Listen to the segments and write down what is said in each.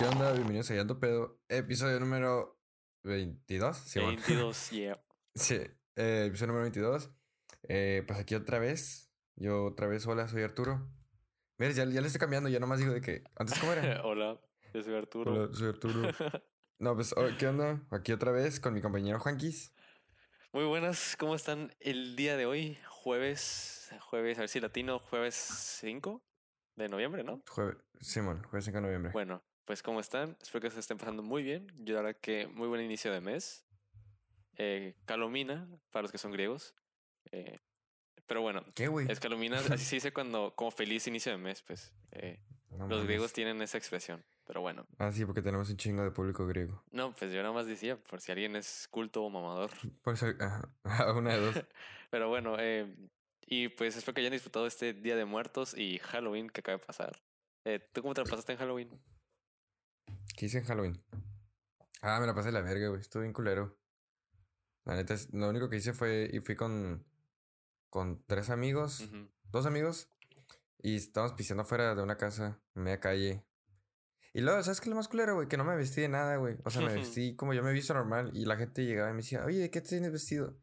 ¿Qué onda? Bienvenidos a Yando Pedo, episodio número 22. Sí, bueno. 22, yeah. Sí, eh, episodio número 22. Eh, pues aquí otra vez. Yo otra vez, hola, soy Arturo. Mira, ya, ya le estoy cambiando, ya nomás digo de que. ¿Antes cómo era? Hola, yo soy Arturo. hola, soy Arturo. No, pues, oh, ¿qué onda? Aquí otra vez con mi compañero Juanquis. Muy buenas, ¿cómo están el día de hoy? Jueves, jueves, a ver si latino, jueves 5 de noviembre, ¿no? Jueves, Simón, jueves 5 de noviembre. Bueno, pues ¿cómo están? Espero que se estén pasando muy bien. Yo la verdad que muy buen inicio de mes. Eh, Calomina, para los que son griegos. Eh, pero bueno, ¿Qué, es Calomina, así se dice cuando, como feliz inicio de mes, pues. eh, No los griegos tienen esa expresión, pero bueno. Ah, sí, porque tenemos un chingo de público griego. No, pues yo nada más decía, por si alguien es culto o mamador. Pues, ajá, una de dos. Pero bueno, eh, y pues espero que hayan disfrutado este Día de Muertos y Halloween que acaba de pasar. Eh, ¿Tú cómo te la pasaste en Halloween? ¿Qué hice en Halloween? Ah, me la pasé de la verga, güey. Estuve bien culero. La neta, es- lo único que hice fue. Y fui con. Con tres amigos. Dos amigos. Y estábamos pisteando afuera de una casa. En media calle. Y luego, ¿sabes qué es lo más culero, güey? Que no me vestí de nada, güey. O sea, me vestí como yo me he visto normal. Y la gente llegaba y me decía, oye, ¿de qué tienes vestido?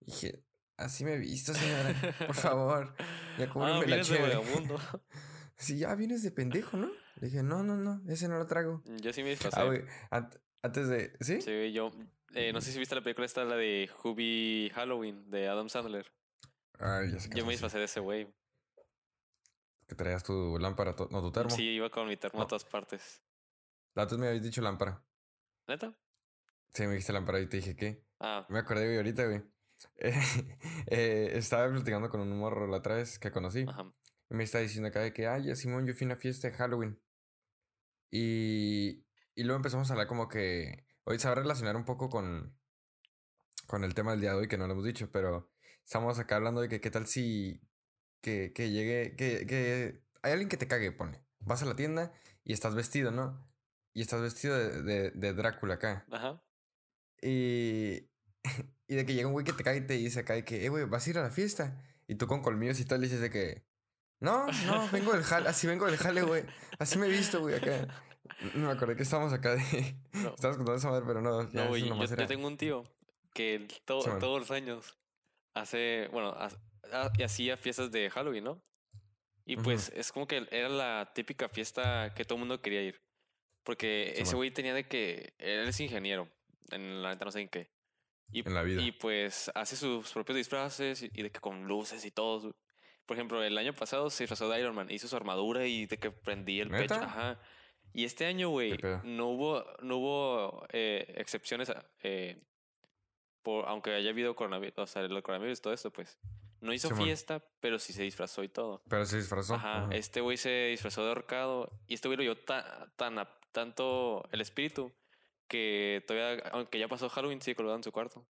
Y dije, así me he visto, señora. Por favor. Ya Ah, cóbreme la vienes de vagabundo. Sí, ya vienes de pendejo, ¿no? Le dije, no, no, no. Ese no lo trago. Yo sí me disfrazé. Ah, güey. ant- antes de. ¿Sí? Sí, yo. eh, no sé si viste la película esta, la de Hubie Halloween de Adam Sandler. Ay, ya sé que Yo me disfrazé de ese güey. Que traías tu lámpara, no, tu termo. Sí, iba con mi termo a todas partes. Antes me habías dicho lámpara. ¿Neta? Sí, me dijiste lámpara y te dije, ¿qué? Ah, Me acordé, güey, ahorita, güey. Eh, eh, estaba platicando con un morro la otra vez que conocí. ajá. Y me está diciendo acá de que, ay, ya Simón, yo fui a una fiesta de Halloween. Y, y luego empezamos a hablar como que. Hoy se va a relacionar un poco con, con el tema del día de hoy, que no lo hemos dicho, pero estamos acá hablando de que qué tal si. Que, que llegue. Que, que hay alguien que te cague, pone. Vas a la tienda y estás vestido, ¿no? Y estás vestido de, de, de Drácula acá. Ajá. Y, y de que llega un güey que te cae y te dice acá de que, eh, güey, vas a ir a la fiesta. Y tú con colmillos y tal, le dices de que, no, no, vengo del jale, así vengo del jale, güey. Así me he visto, güey, acá. No me acordé que estábamos acá de. No. Estábamos contando esa madre, pero no, No, güey, yo, yo tengo un tío que to- Sí, todos los años hace, bueno, hacía fiestas de Halloween, ¿no? Y pues es como que era la típica fiesta que todo el mundo quería ir. Porque Sí, ese güey tenía de que, él es ingeniero, en la neta no sé en qué. Y, En la vida. y pues hace sus propios disfraces y, y de que con luces y todo. Por ejemplo, el año pasado se disfrazó de Iron Man, hizo su armadura y de que prendía el pecho. ¿Neta? Ajá. Y este año, güey, no hubo, no hubo eh, excepciones, eh, por, aunque haya habido coronavirus, o sea, el coronavirus todo esto, pues. No hizo Simón. fiesta, pero sí se disfrazó y todo. Pero se disfrazó. Ajá, Ajá. este güey se disfrazó de ahorcado y este güey lo dio ta- tan, a- tanto el espíritu que todavía, aunque ya pasó Halloween, sigue colgado en su cuarto.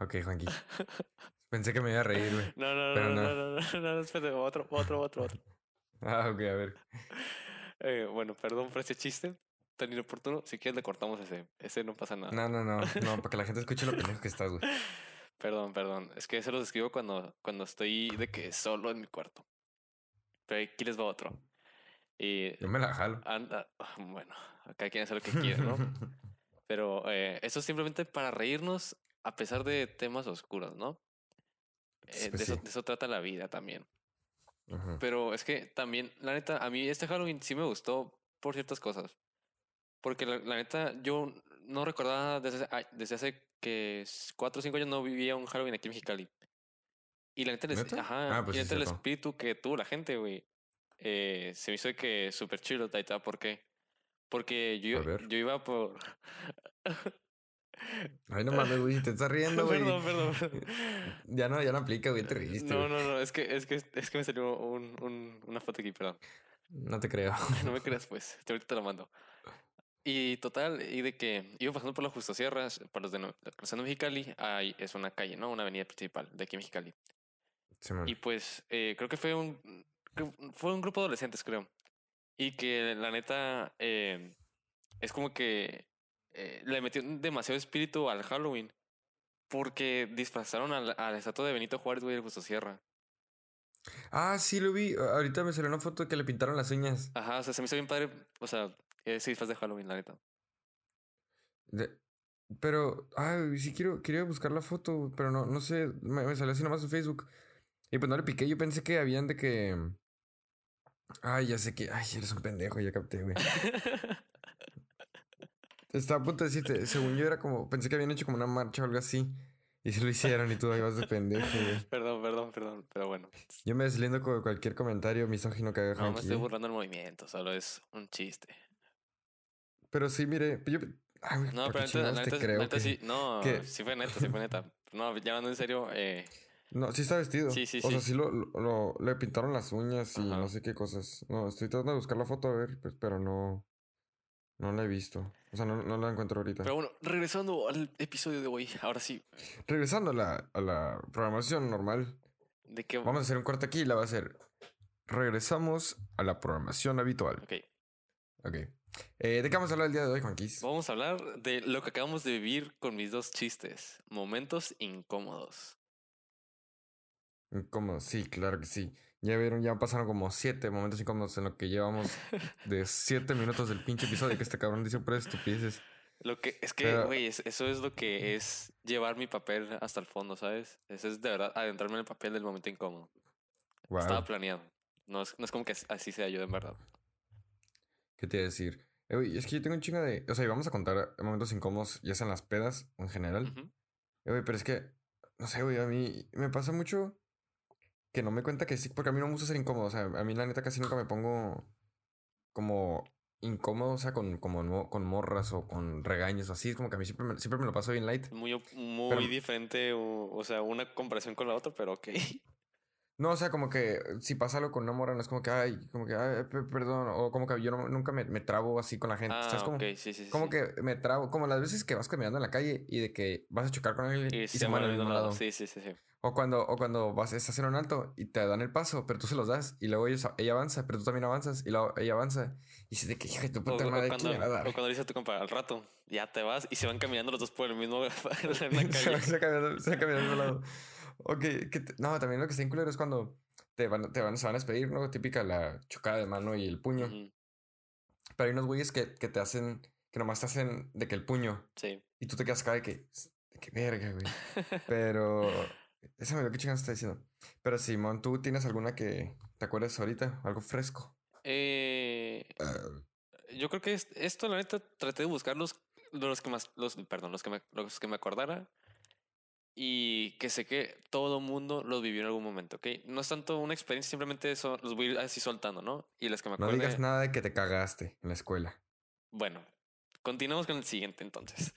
Ok, Juanqui. Pensé que me iba a reír, güey. No, no, no, no. no, no, no, no, no, espérate, otro, otro, otro, otro. Ah, ok, a ver. Eh, bueno, perdón por ese chiste tan inoportuno. Si quieres le cortamos ese, ese no pasa nada. No, no, no, no, para que la gente escuche lo pendejo que estás, güey. Perdón, perdón. Es que eso lo escribo cuando, cuando estoy de que solo en mi cuarto. Pero aquí les va otro. Y Yo me la jalo. anda, bueno, acá quien hace lo que quiere, ¿no? Pero eh, eso es simplemente para reírnos a pesar de temas oscuros, ¿no? Eh, Pues de, eso, de eso trata la vida también. Pero es que también, la neta, a mí este Halloween sí me gustó por ciertas cosas. Porque la, la neta, yo no recordaba desde, hace- ay, desde hace que s- cuatro o cinco años no vivía un Halloween aquí en Mexicali. Y la neta, el, es- ¿Neta? ajá, Ah, pues y sí, la neta, el cierto. espíritu que tuvo la gente, güey, eh, se me hizo de que súper chido, ¿por qué? Porque yo, yo iba por... Ay, no mames, güey, te estás riendo, güey. perdón, perdón, perdón. Ya no, ya no aplica, güey, te reíste. No, no, no, es que, es que, es que me salió un, un- una foto aquí, perdón. No te creo. No me creas, pues. Te ahorita te lo mando. Y total, y de que iba pasando por la Justo Sierras, para los de no- cruzando Mexicali, ahí es una calle, ¿no? Una avenida principal de aquí en Mexicali. Simón. Y pues eh, creo que fue un fue un grupo de adolescentes, creo. Y que la neta eh, es como que eh, le metió demasiado espíritu al Halloween. Porque disfrazaron a la, a la estatua de Benito Juárez, güey, del Justo Sierra. Ah, sí lo vi. Ahorita me salió una foto que le pintaron las uñas. Ajá, o sea, se me hizo bien padre. O sea, ese disfraz de Halloween, la neta. De- Pero, ay, sí quiero, quería buscar la foto, pero no, no sé, me, me salió así nomás en Facebook. Y pues no le piqué, yo pensé que habían de que... Ay, ya sé que... Ay, eres un pendejo, ya capté, güey. Estaba a punto de decirte, según yo era como, pensé que habían hecho como una marcha o algo así. Y se lo hicieron y tú vas de pendejo, güey. perdón, perdón, perdón. Pero bueno. Yo me deslindo con cualquier comentario misógino que haga No me estoy burlando del movimiento, solo es un chiste. Pero sí, mire, yo... Ay, güey, No, ¿por pero neta, neta, creo neta que- sí. No, que- sí fue neta, sí fue neta. No, ya en serio, eh, No, sí está vestido. Sí, sí, O sea, sí. sí lo, lo- lo- le pintaron las uñas y Ajá. no sé qué cosas. No, estoy tratando de buscar la foto a ver, pues, pero no. No la he visto. O sea, no, no la encuentro ahorita. Pero bueno, regresando al episodio de hoy, ahora sí, Regresando a la, a la programación normal, ¿de qué vamos a hacer un corte aquí y la va a hacer. Regresamos a la programación habitual. Ok, Ok. Eh, ¿De qué vamos a hablar el día de hoy, Juanquis? vamos a hablar de lo que acabamos de vivir con mis dos chistes, momentos incómodos. Incómodo, sí, claro que sí. Ya vieron, ya pasaron como siete momentos incómodos en lo que llevamos de siete minutos del pinche episodio que este cabrón dice por estupideces. Lo que es que, güey, es- eso es lo que es llevar mi papel hasta el fondo, ¿sabes? Eso es de verdad adentrarme en el papel del momento incómodo. Wow. Estaba planeado. No es, no es como que así sea yo, en verdad. ¿Qué te iba a decir? Eh, güey, es que yo tengo un chingo de. O sea, y vamos a contar momentos incómodos, ya sean las pedas en general. Ujú. Eh, güey, pero es que. No sé, güey, a mí me pasa mucho que no me cuenta que sí, porque a mí no me gusta ser incómodo. O sea, a mí la neta casi nunca me pongo como incómodo, o sea, con, como mo- con morras o con regaños o así. Es como que a mí siempre me, siempre me lo paso bien light. Muy, muy Pero- diferente, o, o sea, una comparación con la otra, pero ok. No, o sea, como que si pasa algo con una morra, no es como que, ay, como que, ay, pe- perdón. O como que yo no- nunca me, me trabo así con la gente. Ah, ¿Sabes cómo? ok, sí, sí, sí. Como sí. que me trabo, como las veces que vas caminando en la calle y de que vas a chocar con alguien y, Y se, se al al mismo lado. lado. Sí, sí, sí, sí. O cuando, o cuando vas, estás en un alto y te dan el paso, pero tú se los das y luego ellos, ella avanza, pero tú también avanzas y luego ella avanza. Y dices de que, hija tu O, puta o madre, cuando, ¿quién me va a dar? o cuando dice a tu compa, al rato, ya te vas y se van caminando los dos por el mismo se, calle. va- se va caminando, se al lado. Que te- no, también lo que está culero es cuando te van, te van, se van a despedir, ¿no? Típica la chocada de mano y el puño. Ujú, Pero hay unos güeyes que, que te hacen, que nomás te hacen de que el puño. Sí. Y tú te quedas acá de que, de que verga, güey. Pero. Esa me lo que chingados está diciendo. Pero Simón, ¿tú tienes alguna que te acuerdes ahorita? Algo fresco. Eh, yo creo que es- esto, la neta, traté de buscar los, los que más, los, perdón, los que me, los que me acordara. Y que sé que todo mundo los vivió en algún momento, ¿ok? No es tanto una experiencia, simplemente eso, los voy así soltando, ¿no? Y las que me No acuerde, digas nada de que te cagaste en la escuela. Bueno, continuamos con el siguiente entonces.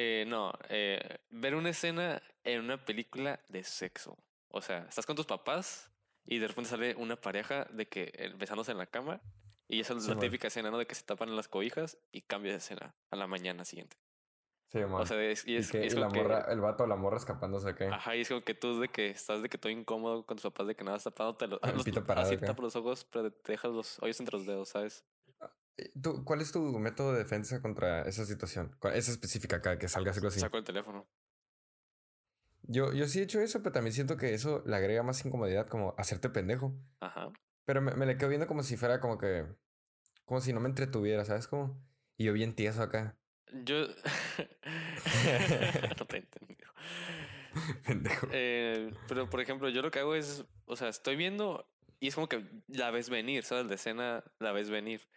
Eh, no, eh, ver una escena en una película de sexo. O sea, estás con tus papás y de repente sale una pareja de que eh, besándose en la cama y esa es la típica escena, ¿no? De que se tapan las cobijas y cambia de escena a la mañana siguiente. Sí, O sea, es, y y es, que, y es y como la que, morra, el vato o la morra escapándose acá. ajá, y es como que tú de que estás de que todo incómodo con tus papás de que nada tapándote los, los- así tapas los ojos, pero te dejas los hoyos entre los dedos, ¿sabes? Eh, ¿Tú, ¿Cuál es tu método de defensa contra esa situación? ¿Cuál- Esa específica acá, que salga algo así. Saco el teléfono. Yo, yo sí he hecho eso, pero también siento que eso le agrega más incomodidad, como hacerte pendejo. Ajá. Pero me, me le quedo viendo como si fuera como que. Como si no me entretuviera, ¿sabes? Como. Y yo bien tieso acá. Yo. no te he entendido. Pendejo. Eh, pero, por ejemplo, yo lo que hago es. O sea, estoy viendo y es como que la ves venir, ¿sabes? La escena la ves venir.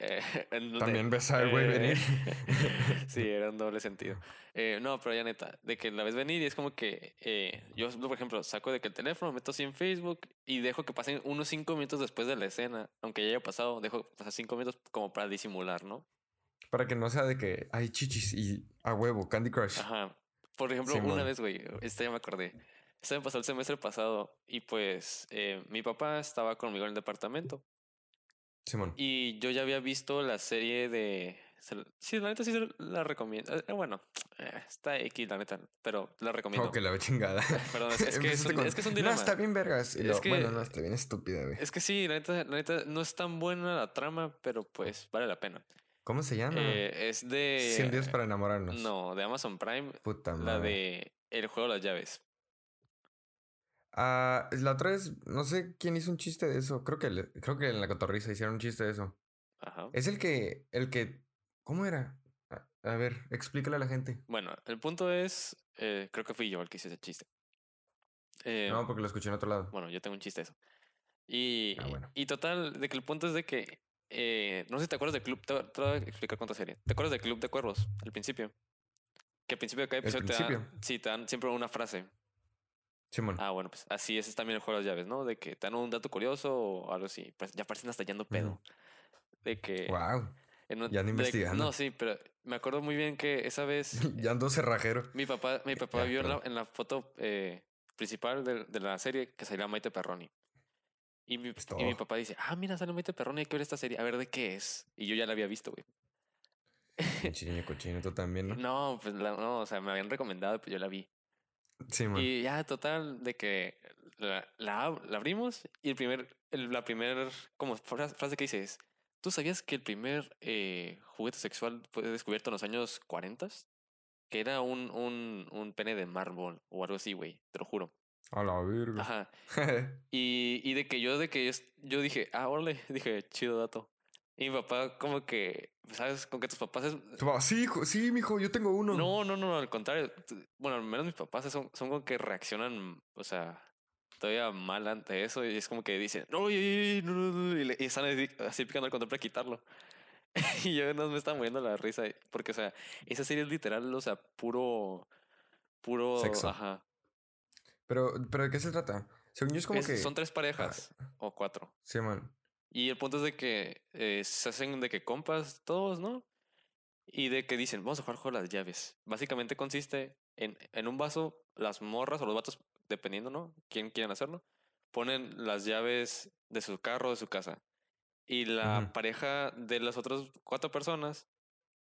Eh, También ves al güey eh, venir. sí, era un doble sentido. Eh, no, pero ya neta, de que la ves venir y es como que eh, yo, por ejemplo, saco de que el teléfono, meto así en Facebook y dejo que pasen unos cinco minutos después de la escena, aunque ya haya pasado, dejo pasar cinco minutos como para disimular, ¿no? Para que no sea de que hay chichis y a huevo, Candy Crush. Ajá. Por ejemplo, una Simón. vez, güey, esta ya me acordé. Esto me pasó el semestre pasado y pues eh, mi papá estaba conmigo en el departamento Simón. y yo ya había visto la serie de... la- Sí, la neta sí la recomiendo. Eh, bueno, eh, está X, la neta, pero la recomiendo. Oh, que la ve chingada. Perdón, es, es que es un, con, es que es un No, dilema. está bien vergas. Y que- Bueno, no, está bien estúpida, güey. Es que sí, la neta, la neta no es tan buena la trama, pero pues vale la pena. ¿Cómo se llama? Eh, es de... 100 días para enamorarnos. No, de Amazon Prime, Puta la madre. de El juego de las llaves. Ah, la otra vez, no sé quién hizo un chiste de eso. Creo que, le- creo que en la cotorriza hicieron un chiste de eso. Ajá. Es el que, el que, ¿cómo era? A, a ver, explícale a la gente. Bueno, el punto es, eh, creo que fui yo el que hice ese chiste. Eh, No, porque lo escuché en otro lado. Bueno, yo tengo un chiste de eso. Y, Ah, bueno. y total, de que el punto es de que, eh, no sé si te acuerdas del club, te, te voy a explicar cuánta serie. ¿Te acuerdas del club de cuervos al principio? Que al principio de cada ¿El episodio te dan, sí, te dan siempre una frase. Ah, bueno, pues así es también el juego de las llaves, ¿no? De que te dan un dato curioso o algo así. Pues ya parecen hasta yendo pedo. De que. Wow. en un- ya ando de- investigando. No, sí, pero me acuerdo muy bien que esa vez ya ando cerrajero. mi papá, mi papá Ya, vio en la, en la foto eh, principal de, de la serie que salía Maite Perroni. Y mi, Es y mi papá dice, ah, mira, sale Maite Perroni, hay que ver esta serie, a ver de qué es. Y yo ya la había visto, güey. Pinche niño cochino, tú también, ¿no? No, pues la- no, o sea, me habían recomendado, pues yo la vi. Y ya, total, de que la, la, la abrimos y el primer, el- la primera como fra- frase que dice es, ¿tú sabías que el primer eh, juguete sexual fue descubierto en los años 40? Que era un, un, un pene de mármol o algo así, güey, te lo juro. A la verga. Ajá. Y, y de que yo, de que yo, yo dije, ah, órale, dije, chido dato. Y mi papá como que, ¿sabes? Con que tus papás es... Sí, hijo, sí, mijo, yo tengo uno. No, no, no, al contrario. Bueno, al menos mis papás son, son como que reaccionan, o sea, todavía mal ante eso. Y es como que dicen, no, no, no, no", y, están así, así picando el control para quitarlo. y yo no me estaba muriendo la risa. Porque, o sea, esa serie es literal, o sea, puro, puro... Sexo. Ajá. Pero, pero ¿de qué se trata? Según yo es como Es- que. Son tres parejas o cuatro. Sí, man. Y el punto es de que eh, se hacen de que compas todos, ¿no? Y de que dicen, vamos a jugar juego de las llaves. Básicamente consiste en, en un vaso, las morras o los vatos, dependiendo, ¿no? Quién quieran hacerlo, ponen las llaves de su carro, de su casa. Y la Ujú. pareja de las otras cuatro personas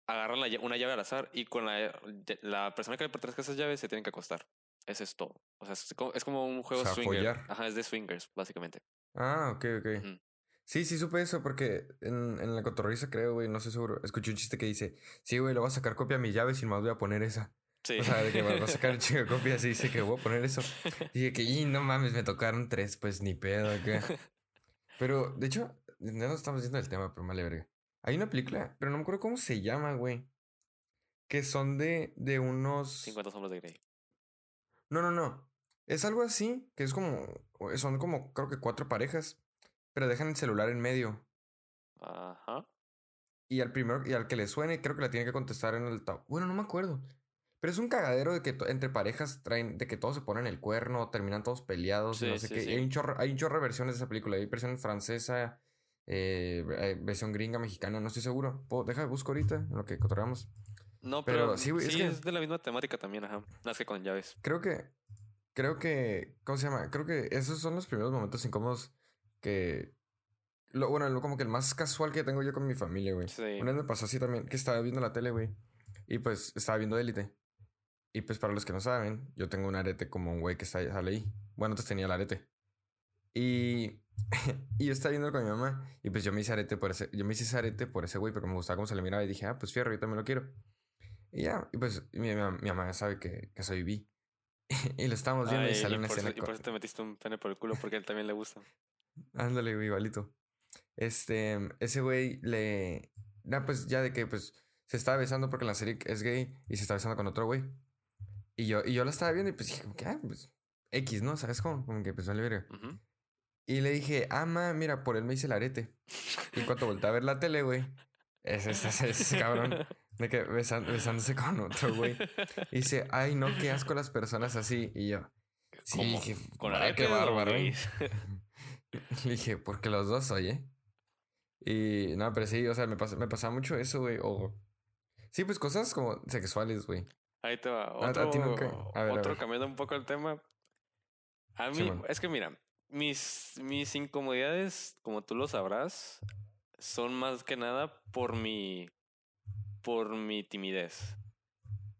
agarran la una llave al azar y con la, la persona que le pertenezca a esas llaves se tienen que acostar. Eso es todo. O sea, es como, es como un juego sea, swinger. follar. Ajá, es de swingers, básicamente. Ah, ok, ok. Ujú. Sí, sí, supe eso porque en, en la cotorriza, creo, güey, no sé seguro. Escuché un chiste que dice: Sí, güey, le voy a sacar copia a mi llave y más voy a poner esa. Sí. O sea, de que me va a sacar un chingo de copias y dice que voy a poner eso. Y dije que, y no mames, me tocaron tres, pues ni pedo acá. Pero, de hecho, no estamos yendo del tema, pero vale verga. Hay una película, pero no me acuerdo cómo se llama, güey. Que son de, de unos. 50 sombras de Grey. No, no, no. Es algo así, que es como. Son como, creo que cuatro parejas. Pero dejan el celular en medio. Ajá. Y al primero, y al que le suene, creo que la tiene que contestar en el top. Bueno, no me acuerdo. Pero es un cagadero de que entre parejas traen, de que todos se ponen el cuerno, terminan todos peleados, y Sí, no sé sí, qué. sí. Hay un chorro, hay un chorro de versiones de esa película. Hay versión francesa, eh, eh, versión gringa, mexicana, no estoy seguro. Puedo- deja, busco ahorita en lo que cotorreamos. No, Pero pero, sí, es que- es de la misma temática también, ajá. Más que con llaves. Creo que, creo que, ¿cómo se llama? Creo que esos son los primeros momentos incómodos que, lo, bueno, lo, como que el más casual que tengo yo con mi familia, güey. Sí. Una vez me pasó así también, que estaba viendo la tele, güey. Y pues estaba viendo Élite. Y pues para los que no saben, yo tengo un arete como un güey que está, sale ahí. Bueno, antes tenía el arete. Y, y yo estaba viendo con mi mamá. Y pues yo me hice arete por ese, yo me hice ese arete por ese güey, porque me gustaba cómo se le miraba. Y dije, ah, pues fierro, yo también lo quiero. Y ya, y pues mi, mi, mi mamá sabe que, que soy bi. y lo estábamos viendo Ay, y sale y una por, eso, escena. y por eso te metiste un pene por el culo porque a él también le gusta. Ándale, güey, igualito. Este, ese güey le. nah, pues ya de que pues se estaba besando porque en la serie es gay y se está besando con otro güey. Y yo, y yo la estaba viendo y pues dije, como que, ah, pues X, ¿no? ¿Sabes cómo? Como que pues vale verga. Ujú. Y le dije, ah, ma, mira, por él me hice el arete. Y cuando volteé a ver la tele, güey, ese, ese, ese, cabrón, de que besan- besándose con otro güey. Y dice, ay, no, qué asco las personas así. Y yo, sí, ¿Cómo? dije, Con "Ay, arete qué o bárbaro. ¿Eh?". Le dije, porque los dos, oye. Y no, pero sí, o sea, me, pasa, me pasaba mucho eso, güey. O. Sí, pues cosas como sexuales, güey. Ahí te va. a Otro, ti nunca- a ver, a otro cambiando un poco el tema. A mí, es que mira, mis, mis incomodidades, como tú lo sabrás, son más que nada por mi, por mi timidez.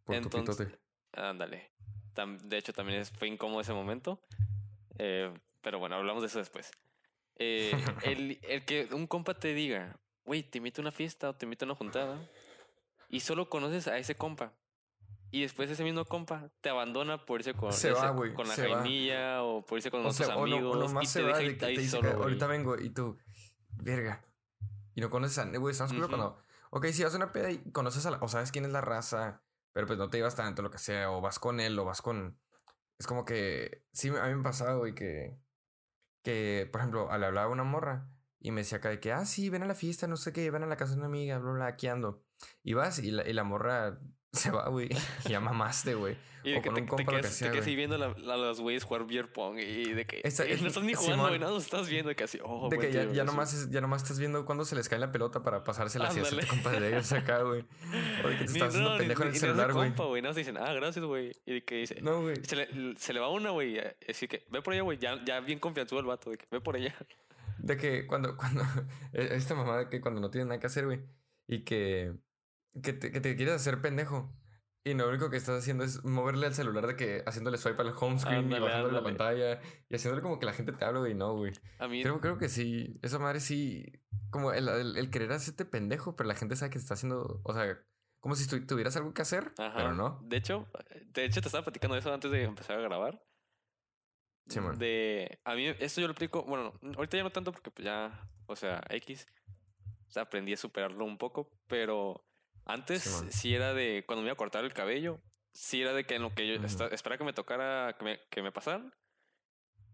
Por tu Entonces- pitote. Ándale. De hecho, también fue incómodo ese momento. Eh, pero bueno, hablamos de eso después. Eh, el, el que un compa te diga, güey, te invito a una fiesta o te invito a una juntada y solo conoces a ese compa y después ese mismo compa te abandona por irse con, Se ese- va, güey, con la va. jainilla o por irse con O otros sea, o, no, amigos o nomás y se te va deja de que ahí te dice solo, que ahorita vengo y tú, verga. Y no conoces a güey, estamos Ujú. cuando, ok, si vas a una peda y conoces a la, o sabes quién es la raza, pero pues no te llevas tanto, lo que sea, o vas con él, o vas con, es como que, sí, a mí me pasaba, güey, que, que, por ejemplo, le hablaba a una morra y me decía acá de que, ah, sí, ven a la fiesta, no sé qué, ven a la casa de una amiga, bla, bla, aquí ando. Y vas y la, y la morra se va, güey, y ya mamaste, güey. Y de o que con te, un te que te sea, quedas ahí güey. viendo la- a los güeyes jugar beer pong y de que Esa- eh, no estás ni jugando, güey, nada, lo estás viendo que así, oh, De que ya, tiro, ya, nomás, es- ya nomás estás viendo cuando se les cae la pelota para pasársela hacia ese compa de ellos acá, güey. O de que te estás haciendo no, ni- pendejo en el celular, güey. Nada más dicen, ah, gracias, güey. Y de que dice, No, güey. se, le, se le va una, güey. eh, Así que, ve por allá, güey. Ya, ya bien confianzudo el vato, de que ve por allá. De que cuando, cuando, e- esta mamá de que cuando no tienes nada que hacer, güey, y que, que, te, que te quieres hacer pendejo. Y lo único que estás haciendo es moverle al celular de que haciéndole swipe al home screen Ándale, y bajándole la pantalla y haciéndole como que la gente te habla, güey. No, güey. A mí, Creo, creo que sí. Esa madre sí. Como el, el, el querer hacerte pendejo, pero la gente sabe que te está haciendo. O sea, como si tu- tuvieras algo que hacer, ajá. pero no. De hecho, de hecho, te estaba platicando eso antes de empezar a grabar. Simón. De, a mí, esto yo lo aplico, bueno, ahorita ya no tanto porque pues ya, o sea, X, o sea, aprendí a superarlo un poco, pero antes sí era de, cuando me iba a cortar el cabello, sí era de que en lo que yo esperaba que me tocara, que me, que me pasaran,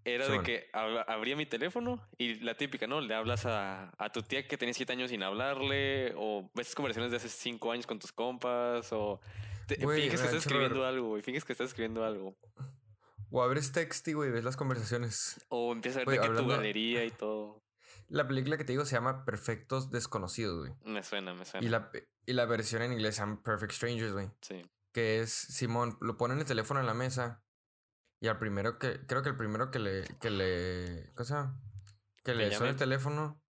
era de que abría mi teléfono y la típica, ¿no? Le hablas a, a tu tía que tenía siete años sin hablarle, o ves conversaciones de hace cinco años con tus compas, o te, finges que estás escribiendo algo, güey, finges que estás escribiendo algo. O abres Texty, güey, ves las conversaciones. O empiezas a ver de que tu hablando- galería y todo. La película que te digo se llama Perfectos Desconocidos, güey. Me suena, me suena. Y la, y la versión en inglés se llama Perfect Strangers, güey. Sí. Que es Simón, lo pone en el teléfono en la mesa. Y al primero que, creo que el primero que le, que le, ¿cómo se llama? Que le suena el teléfono,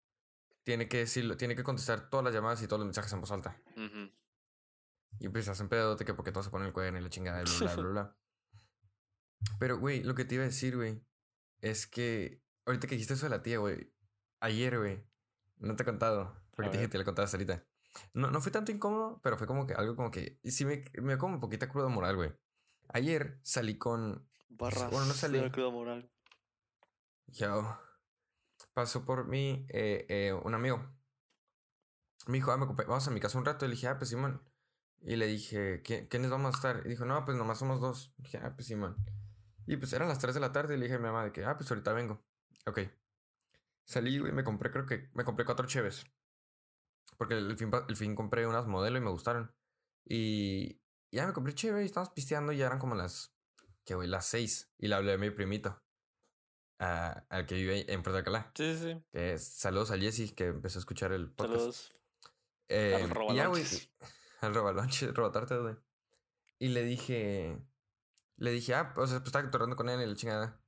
tiene que decirlo, tiene que contestar todas las llamadas y todos los mensajes en voz alta. Ujú. Y pues hacen pedote que porque todo se pone el cuaderno y la chingada, y bla, bla, bla, bla. Pero, güey, lo que te iba a decir, güey, es que ahorita que dijiste eso de la tía, güey, ayer, güey, no te he contado, porque te dije que te lo contabas ahorita. No, no fue tanto incómodo, pero fue como que algo como que, y sí me, me como un poquita cruda moral, güey. Ayer salí con, Barras bueno, no salí. moral. yo, pasó por mí eh, eh, un amigo. Me dijo, ah, me vamos a mi casa un rato. Y le dije, ah, pues Simón. Y le dije, "¿Qui- ¿quiénes vamos a estar? Y dijo, no, pues nomás somos dos. dije, ah, pues Simón. Y pues eran las 3 de la tarde y le dije a mi mamá de que, ah, pues ahorita vengo. Ok. Salí, güey, me compré, creo que me compré cuatro cheves. Porque el fin, el fin compré unas modelo y me gustaron. Y ya me compré cheve y estábamos pisteando y ya eran como las, que güey, las 6. Y le hablé a mi primito. a- al que vive en Puerto Alcalá. Sí, sí. Que es- saludos al Jesse que empezó a escuchar el podcast. Saludos. Eh, Al ya, güey. Al robalonches, robatartes, güey. Y le dije. Le dije, ah, o sea, pues estaba tornando con él y la chingada.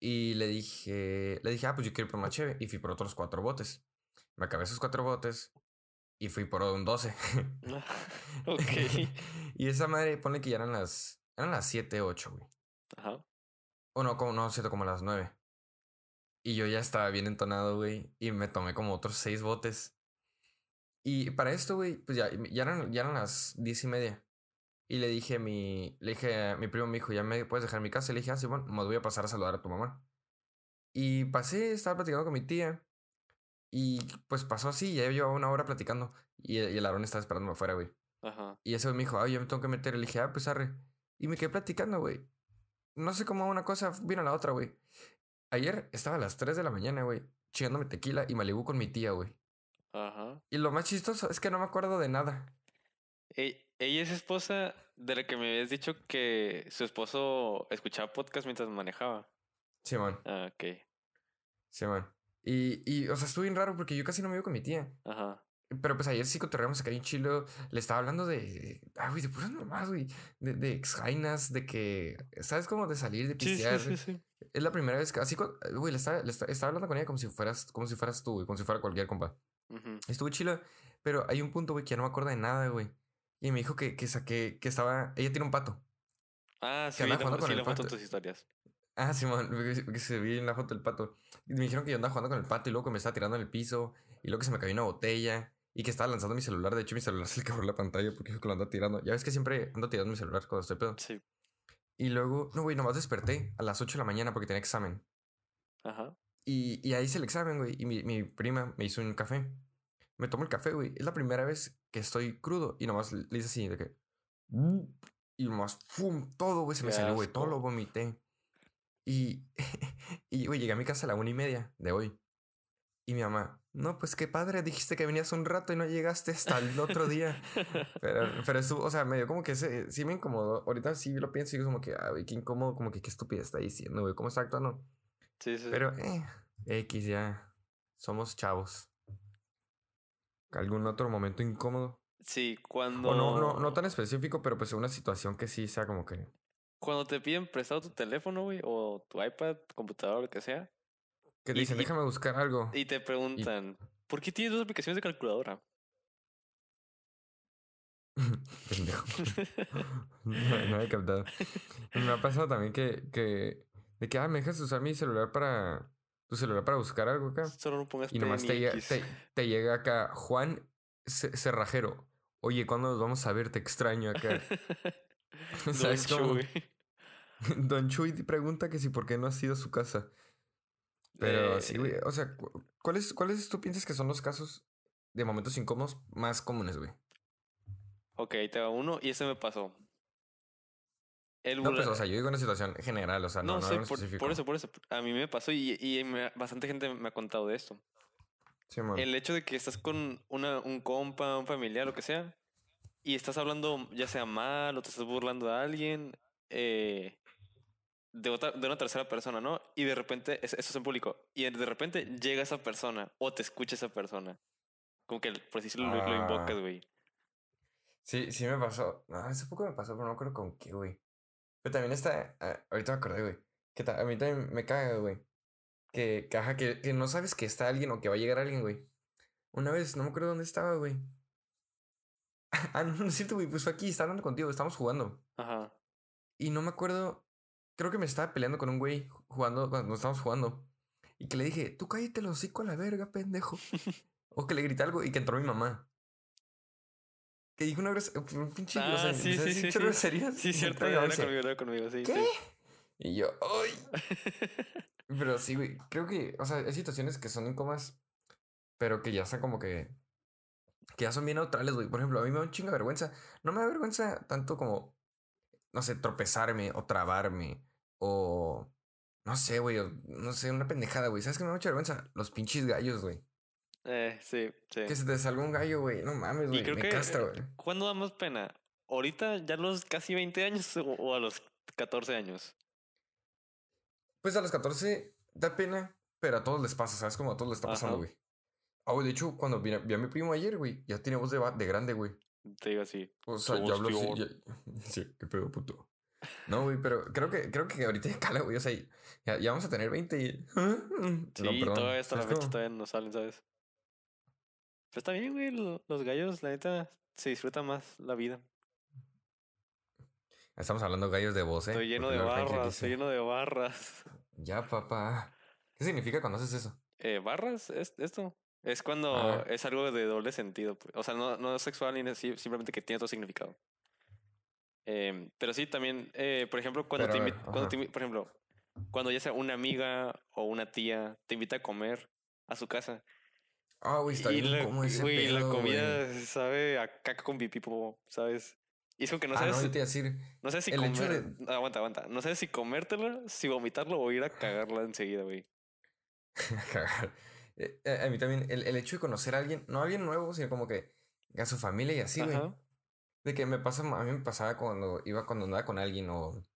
Y le dije, le dije, ah, pues yo quiero ir por más cheve. Y fui por otros cuatro botes. Me acabé esos cuatro botes. Y fui por un 12. ok. y esa madre, pone que ya eran las. Eran las 7, 8, güey. Ajá. O no, como, no, siento como las 9. Y yo ya estaba bien entonado, güey. Y me tomé como otros seis botes. Y para esto, güey, pues ya, ya, eran, ya eran las diez y media. Y le dije a mi, le dije mi primo, me dijo, ya me puedes dejar en mi casa. Le dije, ah, sí, bueno, me voy a pasar a saludar a tu mamá. Y pasé, estaba platicando con mi tía. Y pues pasó así, ya llevaba una hora platicando. Y, y el Aarón estaba esperándome afuera, güey. Ajá. Y ese güey me dijo, ay, yo me tengo que meter. Y le dije, ah, pues arre. Y me quedé platicando, güey. No sé cómo una cosa vino a la otra, güey. Ayer estaba a las 3 de la mañana, güey, chingándome tequila y Malibu con mi tía, güey. Ajá. Y lo más chistoso es que no me acuerdo de nada. E- ella es esposa de la que me habías dicho que su esposo escuchaba podcast mientras manejaba. Simón, Ah, ok. Simón. Y, y, o sea, estuvo bien raro porque yo casi no me iba con mi tía. Ajá. Pero pues ayer sí cotorreamos acá en chilo. Le estaba hablando de. Ah, güey, de puras mamás, güey. De, de ex jainas, de que. ¿Sabes cómo de salir, de Sí, sí, pistear? sí, sí. Es la primera vez que. Así, güey, le estaba, le estaba, hablando con ella como si fueras, como si fueras tú, güey. Como si fuera cualquier compa. Ujú. Estuvo chilo, pero hay un punto, güey, que ya no me acuerdo de nada, güey. Y me dijo que, que saqué, que estaba. Ella tiene un pato. Ah, sí, vi la, jugando fo- con sí, el la foto tus historias. Ah, Simón, que, que se vi en la foto del pato. Y me dijeron que yo andaba jugando con el pato y luego que me estaba tirando en el piso y luego que se me cayó una botella y que estaba lanzando mi celular. De hecho, mi celular se le quebró la pantalla porque dijo que lo ando tirando. Ya ves que siempre ando tirando mi celular cuando estoy pedo. Sí. Y luego, no, güey, nomás desperté a las 8 de la mañana porque tenía examen. Ajá. Y, y ahí hice el examen, güey. Y mi, mi prima me hizo un café. Me tomo el café, güey. Es la primera vez que estoy crudo. Y nomás le hice así, de que. Y nomás, ¡fum! Todo, güey, se me salió, güey. Todo lo vomité. Y, y, güey, llegué a mi casa a la una y media de hoy. Y mi mamá, no, pues qué padre, dijiste que venías un rato y no llegaste hasta el otro día. Pero, pero estuvo, o sea, medio como que se, sí me incomodó. Ahorita sí lo pienso y digo como que, ah, güey, qué incómodo, como que qué estúpida está diciendo, güey, cómo está actuando. Sí, sí. Pero, eh, X ya. Somos chavos. ¿Algún otro momento incómodo? Sí, cuando. O no, no, no tan específico, pero pues una situación que sí sea como que. Cuando te piden prestado tu teléfono, güey, o tu iPad, computador, lo que sea, Que te Y- dicen, y- déjame buscar algo. y te preguntan, ¿por qué tienes dos aplicaciones de calculadora? Pendejo. no, no había captado. Me ha pasado también que, que. De que, ah, me dejas usar mi celular para. Tu celular para buscar algo acá. Solo no pongas Y nomás te, llega- PNX. te, te llega acá, Juan Ce- Cerrajero. Oye, ¿cuándo nos vamos a ver? Te extraño acá. ¿Sabes Don cómo? Chuy. Don Chuy pregunta que si por qué no has ido a su casa. Pero sí, güey. Eh, O sea, cu- ¿cuáles, ¿cuáles tú piensas que son los casos de momentos incómodos más comunes, güey? Ok, te va uno y ese me pasó. El No, pues, o sea, yo digo una situación general, o sea, no, no, no, sé, en por, específico. por eso, por eso. A mí me pasó y, y me- bastante gente me ha contado de esto. Sí. El hecho de que estás con una, un compa, un familiar, lo que sea, y estás hablando ya sea mal o te estás burlando de alguien, eh, de, otra, de una tercera persona, ¿no? Y de repente, es- eso es en público, y de repente llega esa persona o te escucha esa persona. Como que, por decirlo, lo, lo invocas, Ah. güey. Sí, sí me pasó. No, hace poco me pasó, pero no creo con qué, güey. Pero también está. ah, ahorita me acordé, güey. Que a mí también me caga, güey. Que, ajá, que, que no sabes que está alguien o que va a llegar alguien, güey. Una vez, no me acuerdo dónde estaba, güey. ah, no, no es cierto, güey. Pues fue aquí, estaba hablando contigo, estábamos jugando. Ajá. Y no me acuerdo. Creo que me estaba peleando con un güey jugando cuando estábamos jugando. Y que le dije, tú cállate el hocico a la verga, pendejo. o que le grité algo y que entró mi mamá. Que dijo una grosería. Un pinche Ah, grosería. sí, sí, sí, sí. Sí, cierto, conmigo, conmigo, sí. ¿Qué? sí. Y yo, ¡ay! Pero sí, güey. Creo que, o sea, hay situaciones que son incómodas, pero que ya están como que. Que ya son bien neutrales, güey. Por ejemplo, a mí me da un chingo de vergüenza. No me da vergüenza tanto como, no sé, tropezarme o trabarme o. No sé, güey. o No sé, una pendejada, güey. ¿Sabes qué me da mucha vergüenza? Los pinches gallos, güey. Eh, sí, sí. Que se te salga un gallo, güey. No mames, güey. Me que. castra, eh, güey. ¿Cuándo da más pena? ¿Ahorita ya a los casi 20 años o, a los 14 años? Pues a los 14 da pena, pero a todos les pasa, ¿sabes? Como a todos les está pasando, güey. Ah, güey, de hecho, cuando vi a, vi a mi primo ayer, güey, ya tiene voz de, de grande, güey. Te digo así. O sea, ya hablo así. ya- Sí, qué pedo, puto. No, güey, pero creo que, creo que ahorita ya cala, güey. O sea, ya, ya vamos a tener 20 y. Sí, no, todavía hasta la ¿sabes fecha todavía no salen, ¿sabes? Pero está bien, güey. lo- Los gallos, la neta, se disfruta más la vida. Estamos hablando gallos de voz, ¿eh? Estoy lleno Porque de barras, estoy lleno de barras. Ya, papá. ¿Qué significa cuando haces eso? Eh, ¿Barras? ¿Es esto? Es cuando Ah. es algo de doble sentido. pues. O sea, no, no es sexual ni así, simplemente que tiene otro significado. Em, pero sí, también, eh, por ejemplo, cuando Pero te cuando te por ejemplo, cuando ya sea una amiga o una tía te invita a comer a su casa Ah, güey, está y bien la, como ese güey, la pedo, güey. comida sabe a caca con pipí, po, ¿sabes? Y es como que no ah, no, sabes, yo te iba a decir. no sabes si el comer, aguanta, aguanta, no sabes si comértela, si vomitarlo o ir a cagarla enseguida, güey. cagar. Eh, eh, a mí también, el, el hecho de conocer a alguien, no a alguien nuevo, sino como que a su familia y así, güey. Ajá. De que me pasa, a mí me pasaba cuando iba, cuando andaba con alguien o,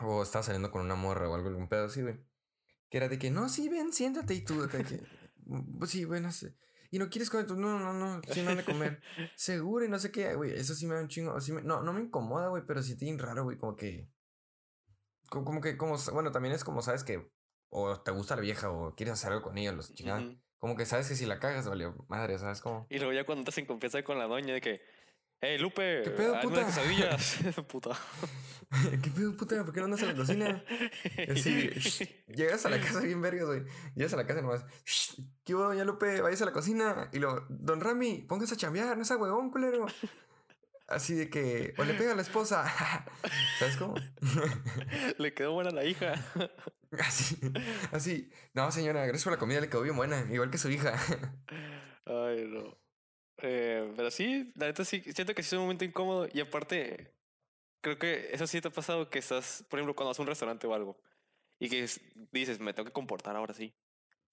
o estaba saliendo con una morra o algo, algún pedo así, güey. Que era de que, no, sí, ven, siéntate y tú, de que, "Mm, pues sí, bueno. Y no quieres comer, no, no, no, sí, no de comer. Seguro y no sé qué, güey, eso sí me da un chingo, sí me- no, no me incomoda, güey, pero sí te bien raro, güey, como que, como, como que, como, bueno, también es como sabes que, o te gusta la vieja o quieres hacer algo con ella, los chingados. Como que sabes que si la cagas, valió madre, ¿sabes cómo? Y luego ya cuando estás en confianza con la doña de que, ¡Hey, Lupe! ¿Qué pedo, puta? quesadillas. puta. ¿Qué pedo, puta? ¿Por qué no andas en la cocina? Así, llegas a la casa bien vergas, güey. Llegas a la casa nomás. ¿Qué hubo, doña Lupe? Vayas a la cocina. Y lo, don Rami, póngase a chambear, no sea huevón, culero. Así de que, o le pega a la esposa. ¿Sabes cómo? Le quedó buena la hija. Así, así. No, señora, gracias por la comida, le quedó bien buena, igual que su hija. Ay, no. Eh, pero sí, la neta sí, siento que sí es un momento incómodo y aparte, creo que eso sí te ha pasado que estás, por ejemplo, cuando vas a un restaurante o algo y que es- dices, me tengo que comportar ahora sí.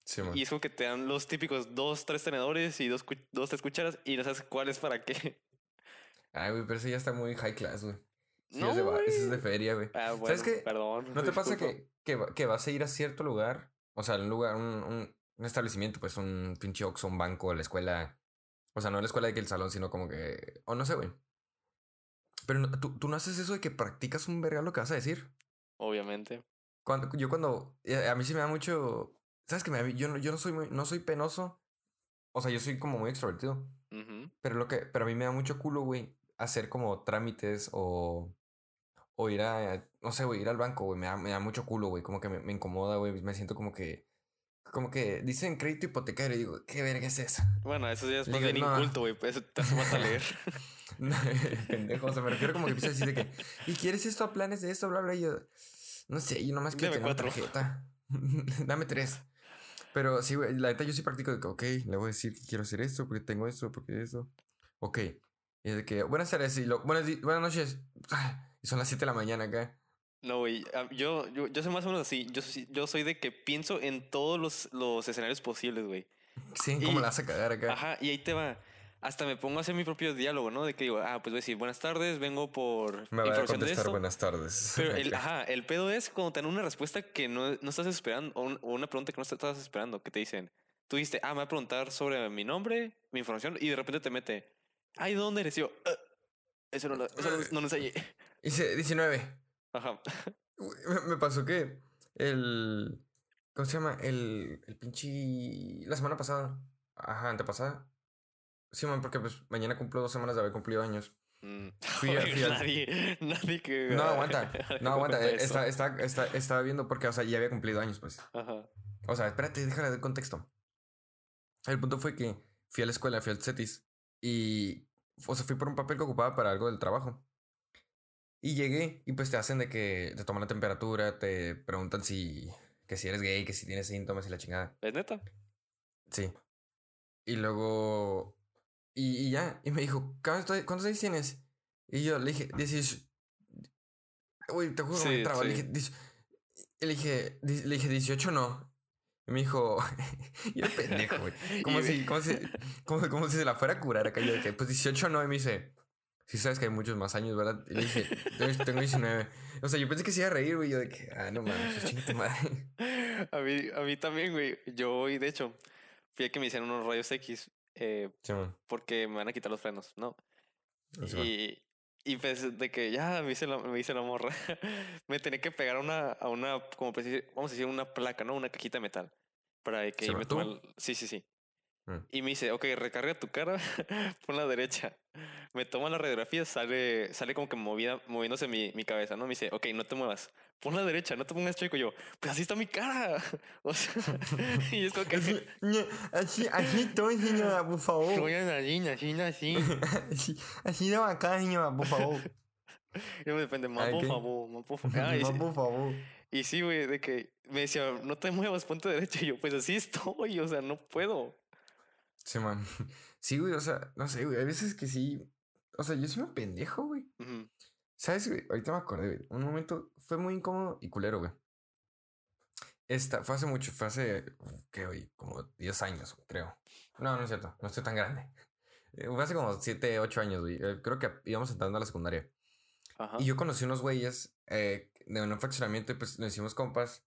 Sí. Y es como que te dan los típicos dos, tres tenedores y dos, dos tres cucharas y no sabes cuál es para qué. Ay, güey, pero eso ya está muy high class, güey. Sí, No, es de, güey. eso es de feria, güey. Ah, bueno, ¿Sabes qué? Perdón. ¿No te pasa que, que, que vas a ir a cierto lugar? O sea, un lugar, un, un, un establecimiento, pues un pinche Oxxo, un banco, la escuela. O sea, no la escuela de que el salón, sino como que. O no sé, güey. Pero no- ¿tú, tú no haces eso de que practicas un verga lo que vas a decir. Obviamente. Cuando, yo cuando. eh, A mí sí me da mucho. ¿Sabes que me da- yo, no, yo no soy muy, no soy penoso. O sea, yo soy como muy extrovertido. Pero lo que, pero a mí me da mucho culo, güey, hacer como trámites o, o ir a, no sé, güey, ir al banco, güey, me da, me da mucho culo, güey, como que me, me incomoda, güey, me siento como que, como que dicen crédito hipotecario y digo, ¿qué verga es eso? Bueno, eso ya es más bien no. inculto, güey. Eso te hace falta leer. No, Pendejo, o sea, me refiero como que empieza a decir de que, ¿y quieres esto a planes de esto, bla, bla? Y yo, no sé, yo nomás quiero Deme tener cuatro. tarjeta. Dame tres. Pero sí, güey, la neta yo sí practico de que, ok, le voy a decir que quiero hacer esto, porque tengo esto, porque esto. Ok. Y es de que, buenas tardes, y lo, buenas, buenas noches. Y son las 7 de la mañana acá. No, güey. ah, Yo, yo, yo soy más o menos así. Yo, soy- yo soy de que pienso en todos los, los escenarios posibles, güey. Sí, ¿cómo Y- la vas a cagar acá? Ajá, y ahí te va. Hasta me pongo a hacer mi propio diálogo, ¿no? De que digo, ah, pues voy a decir, buenas tardes, vengo por Me va a contestar esto. buenas tardes. Pero el, ajá, el pedo es cuando te dan una respuesta que no, no estás esperando, o, un- o una pregunta que no estás esperando, que te dicen, tú dijiste, ah, me va a preguntar sobre mi nombre, mi información, y de repente te mete, ay, ¿de dónde eres? Y yo, "Ah, eso no, lo- eso no, no lo ensayé. Hice 19. Ajá. Me, pasó que el. ¿Cómo se llama? El, el pinche. La semana pasada. Ajá, antepasada. Sí, man, porque pues mañana cumplo dos semanas de haber cumplido años. Mm. Fui Joder, fui al- nadie, nadie que... No, aguanta. No, aguanta. Eh, Está, está, está, estaba viendo porque, o sea, ya había cumplido años, pues. Ajá. O sea, espérate, déjale de contexto. El punto fue que fui a la escuela, fui al CETIS. Y. O sea, fui por un papel que ocupaba para algo del trabajo. Y llegué y pues te hacen de que te toman la temperatura, te preguntan si. que si eres gay, que si tienes síntomas y la chingada. ¿Es neta? Sí. Y luego. Y, y ya. Y me dijo, ¿cuántos, años tienes? Y yo le dije, 18. Uy, te juro, me Sí, traba. Le sí. dije, "Dieci-". y le dije, di- le dije, 18 no. Y me dijo, y era pendejo, güey. Como si, como si, como, como si se la fuera a curar acá. Yo que, pues 18 no. Y me dice, sí sabes que hay muchos más años, ¿verdad? Y le dije, tengo, tengo 19. O sea, yo pensé que se iba a reír, güey. Yo de que, ah, no mames, pues chinga tu madre. A mí, a mí también, güey. Yo hoy, de hecho, fui a que me hicieran unos rayos X eh, Sí, porque me van a quitar los frenos, ¿no? Sí, man. Y, y pues de que ya me hice la, me hice la morra. me tenía que pegar a una, a una, como pues, decir- vamos a decir, una placa, ¿no? Una cajita de metal. Para que ¿Se me tome el- Sí, sí, sí. Mm. Y me dice, ok, recarga tu cara, pon la derecha. Me toma la radiografía, sale, sale como que movida, moviéndose mi, mi cabeza, ¿no? Me dice, ok, no te muevas. Pon la derecha, no te pongas chico. Yo, pues así está mi cara. O sea, y es como que... Así, así, así estoy, señora, por favor. Voy a así, así, así. Así, así de acá, señora, por favor. Yo me depende, más por favor, más por favor. Ah, y, Más, sí- por favor. y sí, güey, de que me decía, no te muevas, ponte derecha. Y yo, pues así estoy, o sea, no puedo. Sí, man. Sí, güey, o sea, no sé, güey. Hay veces que sí. O sea, yo soy un pendejo, güey. ¿Sabes, güey? Ahorita me acordé, güey. Un momento fue muy incómodo y culero, güey. Esta, fue hace mucho, fue hace, ¿qué, güey? Como 10 años, creo. No, no es cierto, no estoy tan grande. Eh, Fue hace como 7, 8 años, güey. Eh, Creo que íbamos entrando a la secundaria. Ajá. Y yo conocí unos güeyes eh, de un fraccionamiento y pues nos hicimos compas.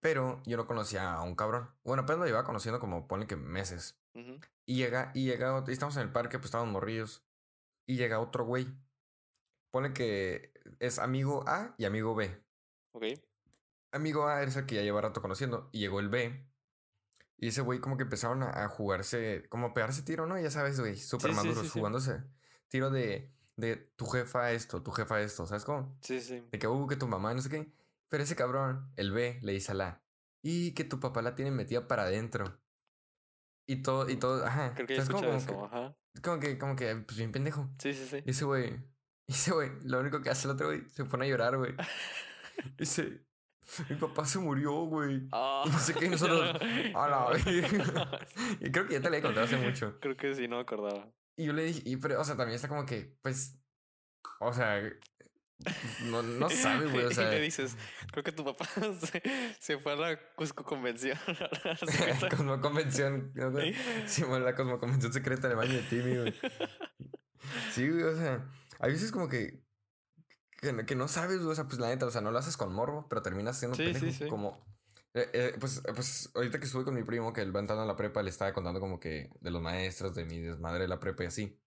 Pero yo no conocía a un cabrón. Bueno, apenas lo llevaba conociendo como, ponle que meses. Ujú. Y llega, y llega, y estamos en el parque, pues estábamos morrillos. Y llega otro güey. Pone que es amigo A y amigo B. Ok. Amigo A es el que ya lleva rato conociendo. Y llegó el B. Y ese güey como que empezaron a, a jugarse, como a pegarse tiro, ¿no? Ya sabes, güey, súper sí, maduros, sí, sí. jugándose. tiro de, de tu jefa esto, tu jefa esto, ¿sabes cómo? Sí, sí. De que, uh, que tu mamá, no sé qué. Pero ese cabrón, el B, le dice a la. Y que tu papá la tiene metida para adentro. Y todo, y todo, ajá. Creo que ya Como eso, ajá. que, como que, como que, pues bien pendejo. Sí, sí, sí. Y ese güey, ese güey, lo único que hace el otro güey, se pone a llorar, güey. Dice, mi papá se murió, güey. Y no sé qué, nosotros, a la. Y creo que ya te la he contado hace mucho. Creo que sí, no me acordaba. Y yo le dije, y, pero, o sea, también está como que, pues, o sea, no, no sabe, güey, o sea, y le dices, creo que tu papá se, se fue a la Cusco Convención. la Cosmoconvención. Sí, bueno, la Cosmoconvención secreta en el baño de Timmy, güey. Sí, güey, o sea, hay veces como que, que, no- que no sabes, güey, o sea, pues la neta, o sea, no lo haces con morbo, pero terminas siendo Sí, sí, pendejo, sí. como... eh, eh, pues, eh, pues ahorita que estuve con mi primo, que él va entrando a la prepa, le estaba contando como que de los maestros, de mi desmadre de la prepa y así.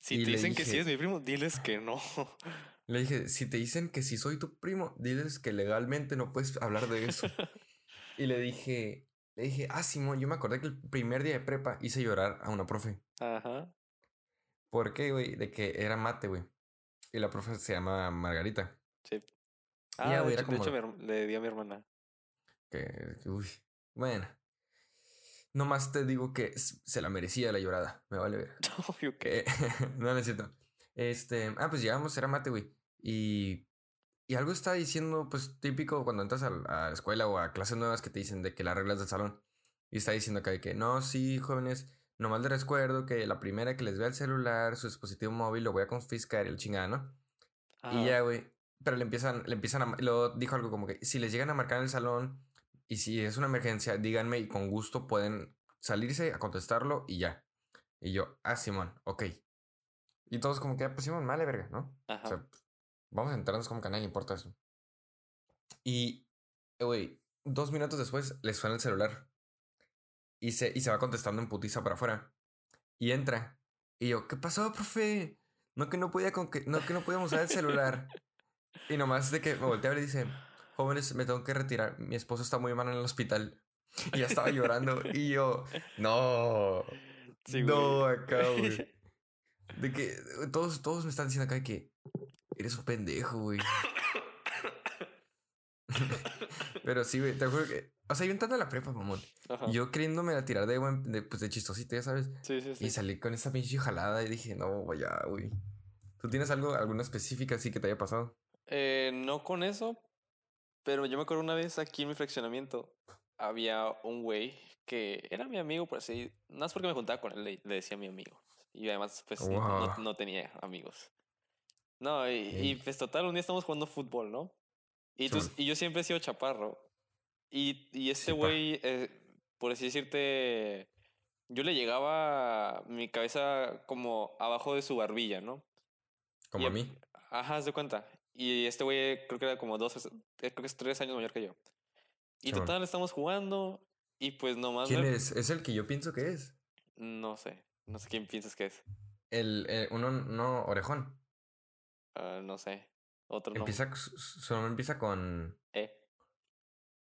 Si Y te dicen que sí dije- es mi primo, diles que no. Le dije, si te dicen que si soy tu primo, diles que legalmente no puedes hablar de eso. y le dije, le dije, ah, Simón, yo me acordé que el primer día de prepa hice llorar a una profe. Ajá. ¿Por qué, güey? De que era mate, güey. Y la profe se llama Margarita. Sí. Ah, ya, de, güey, hecho, de le di a mi hermana. Que, que, uy, bueno. Nomás te digo que se la merecía la llorada. Me vale ver. Obvio que. Eh, no necesito. Este, ah, pues llegamos, era mate, güey. Y, y algo está diciendo, pues típico cuando entras a, la- escuela o a clases nuevas que te dicen de que las reglas del salón. Y está diciendo acá de que no, sí, jóvenes, nomás les recuerdo que la primera que les vea el celular, su dispositivo móvil, lo voy a confiscar y el chingada, ¿no? Y Ajá. ya, güey. Pero le empiezan, le empiezan a. Lo dijo algo como que si les llegan a marcar en el salón y si es una emergencia, díganme y con gusto pueden salirse a contestarlo y ya. Y yo, ah, Simón, ok. Y todos como que, ah, pues Simón, vale, verga, ¿no? O Ajá. sea, vamos a entrarnos como le importa eso. Y, eh, güey, dos minutos después le suena el celular. Y se, y se va contestando en putiza para afuera. Y entra. Y yo, ¿qué pasó, profe? No que no podía con que, no que no podíamos usar el celular. y nomás de que me voltea y dice, jóvenes, me tengo que retirar. Mi esposo está muy mal en el hospital. Y ya estaba llorando. Y yo, no. Sí, no, acá, güey. De que eh, todos, todos me están diciendo acá que eres un pendejo, güey. Pero sí, güey, te juro que. O sea, yo entrando a la prepa, mamón. Ajá. Yo creyéndome la tirar de, buen, de, pues, de chistosito, ya sabes. Sí, sí, sí. Y salí con esa pinche jalada y dije, no, vaya, güey. ¿Tú tienes algo, alguna específica así que te haya pasado? Eh, no con eso, pero yo me acuerdo una vez aquí en mi fraccionamiento había un güey que era mi amigo, por así, no es porque me juntaba con él, le, le decía mi amigo. Y además, pues no tenía amigos. No, y, pues total, un día estamos jugando fútbol, ¿no? Y, tú- y yo siempre he sido chaparro. Y, y este güey, eh, por así decirte, yo le llegaba mi cabeza como abajo de su barbilla, ¿no? Como Y a mí. Ajá, de cuenta. Y este güey creo que era como dos, eh, creo que es tres años mayor que yo. Y total, estamos jugando y pues nomás... ¿Quién me- es? Es el que yo pienso que es. No sé, no sé quién piensas que es. El, eh, uno, no, orejón. Ah, no sé, otro no. Empieza, nombre empieza con Eh.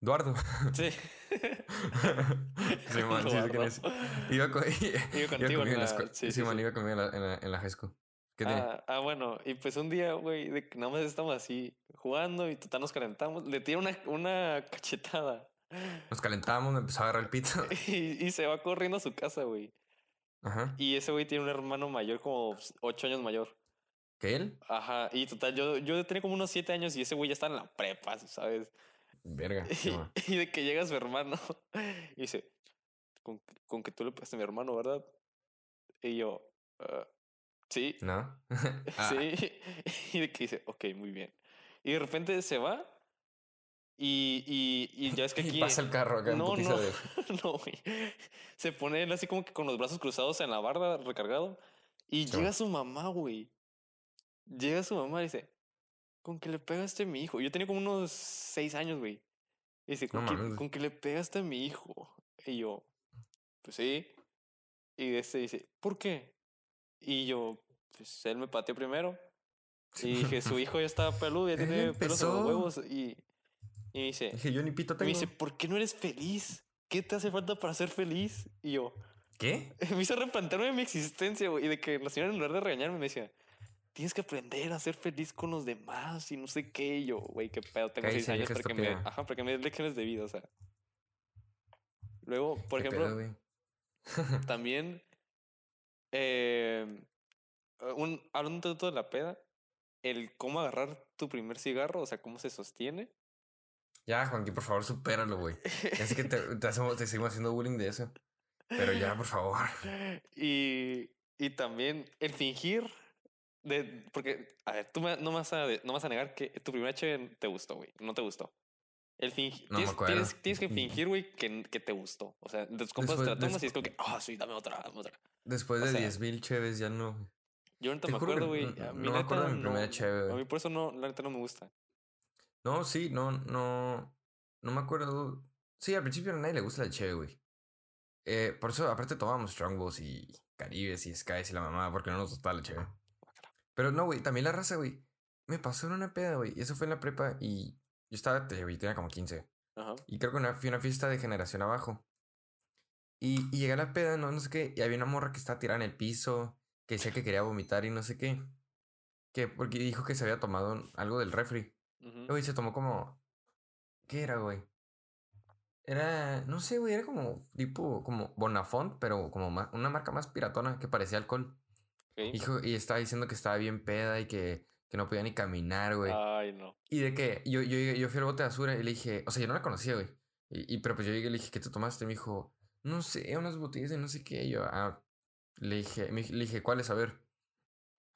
Eduardo. Sí. Sí sé quién es. Iba, con, iba contigo en la la- escuela. sí, sí, sí. iba conmigo en la, en la, en la high school. ¿Qué? Ah, ah, bueno, y pues un día, güey, de que nada más estamos así jugando y total nos calentamos. Le tira una, una cachetada Nos calentábamos, me empezó a agarrar el pito. y, y se va corriendo a su casa, güey. Ajá. Y ese güey tiene un hermano mayor, como ocho años mayor. ¿Qué él? Ajá, y total, yo, yo tenía como unos siete años y ese güey ya está en la prepa, ¿sabes? Verga. Y, de que llega su hermano y dice, con, con que tú le pegaste a mi hermano, ¿verdad? Y yo, "Ah, sí, ¿No? Ah, sí. Y de que dice, ok, muy bien. Y de repente se va y, y, y ya es que aquí... Y pasa el carro acá en No, putiza no, de... no, güey. Se pone él así como que con los brazos cruzados en la barda, recargado. Y Sí, llega su mamá, güey. Llega su mamá y dice, ¿con que le pegaste a mi hijo? Yo tenía como unos seis años, güey. Y dice, ¿con, No que, con que le pegaste a mi hijo? Y yo, pues sí. Y este dice, ¿por qué? Y yo, pues él me pateó primero. Y dije, su hijo ya está peludo, ya tiene pelos en los huevos. Y, y me dice, Dije, yo ni pito tengo. me dice, ¿por qué no eres feliz? ¿Qué te hace falta para ser feliz? Y yo, ¿Qué? me hizo replantearme mi existencia, güey. Y de que la señora en lugar de regañarme me decía, tienes que aprender a ser feliz con los demás y no sé qué. Y yo, güey, qué pedo, tengo seis años para que, me, ajá, para que me des lecciones de vida, o sea. Luego, por ¿Qué ejemplo, pedo, también, eh, un, hablando de todo de la peda, el cómo agarrar tu primer cigarro, o sea, cómo se sostiene. Ya, Juanqui, por favor, supéralo, güey. Es que te, te, hacemos- te seguimos haciendo bullying de eso. Pero ya, por favor. Y, y también el fingir de. Porque, a ver, tú me- no, me vas a, no me vas a negar que tu primera HB te gustó, güey. No te gustó. El fingir. No tienes, tienes, tienes que fingir, güey, que, que te gustó. O sea, de tus compas te la tomas y es como que, ah, sí, dame otra, dame otra. Después O de sea, 10.000 cheves ya no. Yo ahorita Te me acuerdo, güey. no- no me acuerdo de mi primera no- cheve, A mí por eso no, la neta no me gusta. No, sí, no, no. No me acuerdo. Sí, al principio a nadie le gusta la cheve, güey. Eh, por eso, aparte, tomábamos Strongbows y Caribes y Skies y la mamá, porque no nos gustaba la cheve. Pero no, güey, también la raza, güey. Me pasó en una peda, güey. Y eso fue en la prepa y yo estaba, güey, tenía como 15. Ajá. Y creo que una, fui a una fiesta de generación abajo. Y, y llegué a la peda, no, no sé qué. Y había una morra que estaba tirada en el piso, que decía que quería vomitar y no sé qué. Que porque dijo que se había tomado algo del refri. Güey, se tomó como. ¿Qué era, güey? Era. No sé, güey, era como tipo. Como Bonafont, pero como una marca más piratona que parecía alcohol. Hijo, y estaba diciendo que estaba bien peda y que, que no podía ni caminar, güey. Ay, no. Y de que yo, yo, yo fui al bote de basura y le dije, o sea, yo no la conocía, güey. Y, y- pero pues yo llegué y le dije, ¿qué te tomaste? Y me dijo, no sé, unas botellas de no sé qué. Y yo, ah, le dije, me- le dije, ¿cuáles? A ver.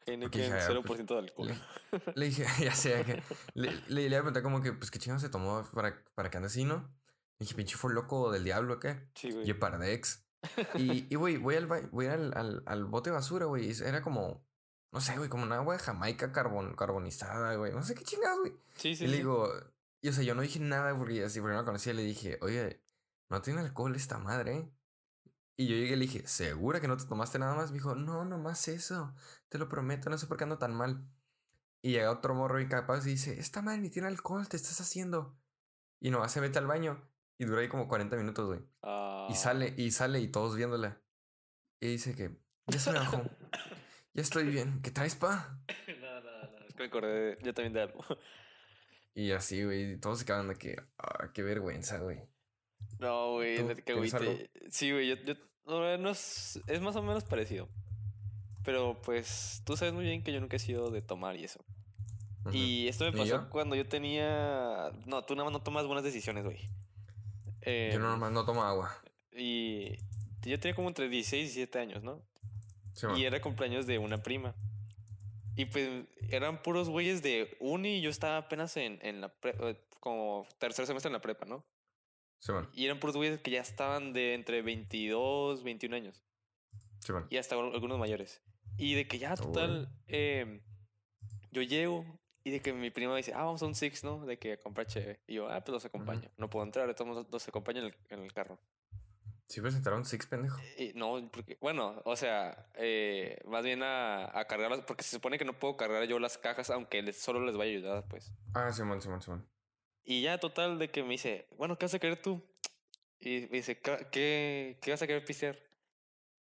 Heineken, dije, ah, 0% de alcohol. Le, le dije, ya sé, que, le, le, a preguntar como que, pues, ¿qué chingado se tomó para, para que ande así, no? Le dije, pinche fue loco del diablo, ¿qué? Sí, güey. Y Pardex. Y, y, güey, voy al, voy al, al, al bote de basura, güey. Era como, no sé, güey, como una agua de Jamaica carbon, carbonizada, güey. No sé qué chingados, güey. Sí, sí. y le digo, y o sea, yo no dije nada porque así, la conocía. Le dije, oye, no tiene alcohol esta madre. Y yo llegué y le dije, ¿segura que no te tomaste nada más? Me dijo, no, nomás eso. Te lo prometo, no sé por qué ando tan mal. Y llega otro morro incapaz y dice, esta madre ni tiene alcohol, te estás haciendo. Y nomás se mete al baño. Y dura ahí como 40 minutos, güey. Ah. Y sale, y sale, y todos viéndola. Y dice que, ya se me bajó. ya estoy bien. ¿Qué traes, pa? no, no, no. Es que me acordé de- yo también de algo. Y así, güey. Todos se quedaban de que, ah, qué vergüenza, güey. No, güey, ¿Tú neta, que güey. tienes te- Sí, güey, yo, yo no, no es, es más o menos parecido. Pero pues tú sabes muy bien que yo nunca he sido de tomar y eso. Y esto me ¿Ni pasó yo? cuando yo tenía. No, tú nada más no tomas buenas decisiones, güey. Yo Em, normal no tomo agua. Y yo tenía como entre 16 y 17 años, ¿no? Sí. Y era cumpleaños de una prima. Y pues eran puros güeyes de uni y yo estaba apenas en, en la pre- eh, como tercer semestre en la prepa, ¿no? Sí. Y eran puros güeyes que ya estaban de entre 22, 21 años. Sí. Y hasta al- algunos mayores. Y de que ya, total, em, yo llego y de que mi prima dice, ah, vamos a un Six, ¿no? De que a comprar cheve. Y yo, ah, pues los acompaño. No puedo entrar, entonces los, los acompaño en el, en el carro. ¿Sí presentaron Six, pendejo? Y no, porque, bueno, o sea, eh, más bien a, a cargarlas, porque se supone que no puedo cargar yo las cajas, aunque les, solo les vaya a ayudar, pues. Ah, Simón, Simón, Simón. Y ya, total, de que me dice, bueno, ¿qué vas a querer tú? Y me dice, "¿Qué- ¿qué, vas a querer pistear?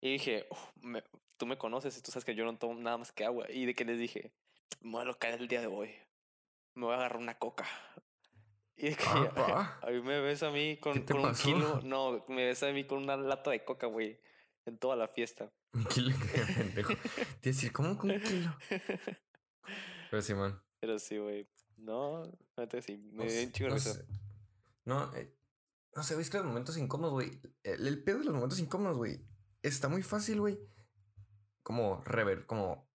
Y dije, "Uf, me- tú me conoces y tú sabes que yo no tomo nada más que agua. Y de que les dije, me voy a locar el día de hoy. Me voy a agarrar una coca. Y de que Ah, a mí me ves a mí con, ¿Qué te con un kilo, no, me ves a mí con una lata de coca, güey, en toda la fiesta. Un kilo, qué pendejo. Te decir, ¿cómo con un kilo? Pero Simón. Pero sí, güey. No, neta sí, me no dio un chingo de no sé. No, eh, no sé, es que los momentos incómodos, güey. El, el pedo de los momentos incómodos, güey. Está muy fácil, güey. Como rever, como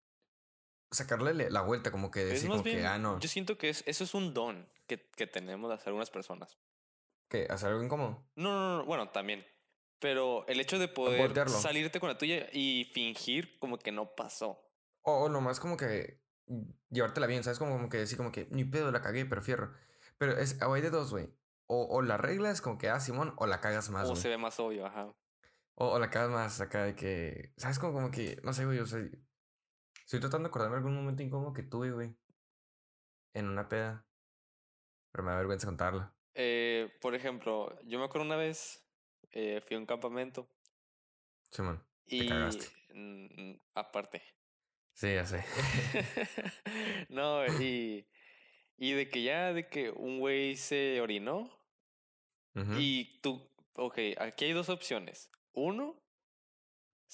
sacarle le- la vuelta, como que decir, como bien, que, ah, no, yo siento que es, eso es un don que, que tenemos de hacer algunas personas. que hacer algo incómodo. No, no, no, bueno, también. Pero el hecho de poder Voltearlo. salirte con la tuya y fingir como que no pasó. O, o nomás como que llevártela bien, ¿sabes? Como, como que decir, como que ni pedo, la cagué, pero fierro. Pero es, o hay de dos, güey. O, o la regla es como que, ah, Simón, o la cagas más, o güey. se ve más obvio, ajá. O, o la cagas más acá de que, ¿sabes? Como, como que, no sé, güey, o sea, estoy tratando de acordarme de algún momento incómodo que tuve, güey. En una peda. Pero me da vergüenza contarla. Eh, por ejemplo, yo me acuerdo una vez, eh, fui a un campamento Simón. Y cagaste. mm, aparte. Sí, ya sé. no, y, y de que ya, de que un güey se orinó y tú, ok, aquí hay dos opciones. Uno,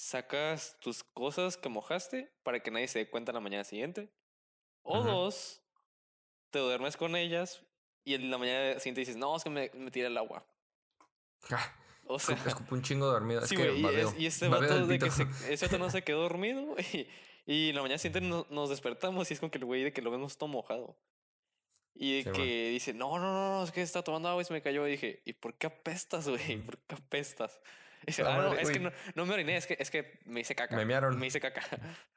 sacas tus cosas que mojaste para que nadie se dé cuenta la mañana siguiente. O Ujú. dos, te duermes con ellas y en la mañana siguiente dices, no, es que me, me tiré el agua. Ah, O sea, escup- escupo un chingo dormido. sí, es que y, babeo. es- y este vato de que se, ese vato no se quedó dormido y, y la mañana siguiente no- nos despertamos y es como que el güey de que lo vemos todo mojado. Y de Sí, man. que dice, no, no, no, no, es que está tomando agua y se me cayó. Y dije, ¿y por qué apestas, güey? ¿Por qué apestas? Dice, ah, no, es que no, no me oriné, es que, es que me hice caca. Me mearon. Me hice caca.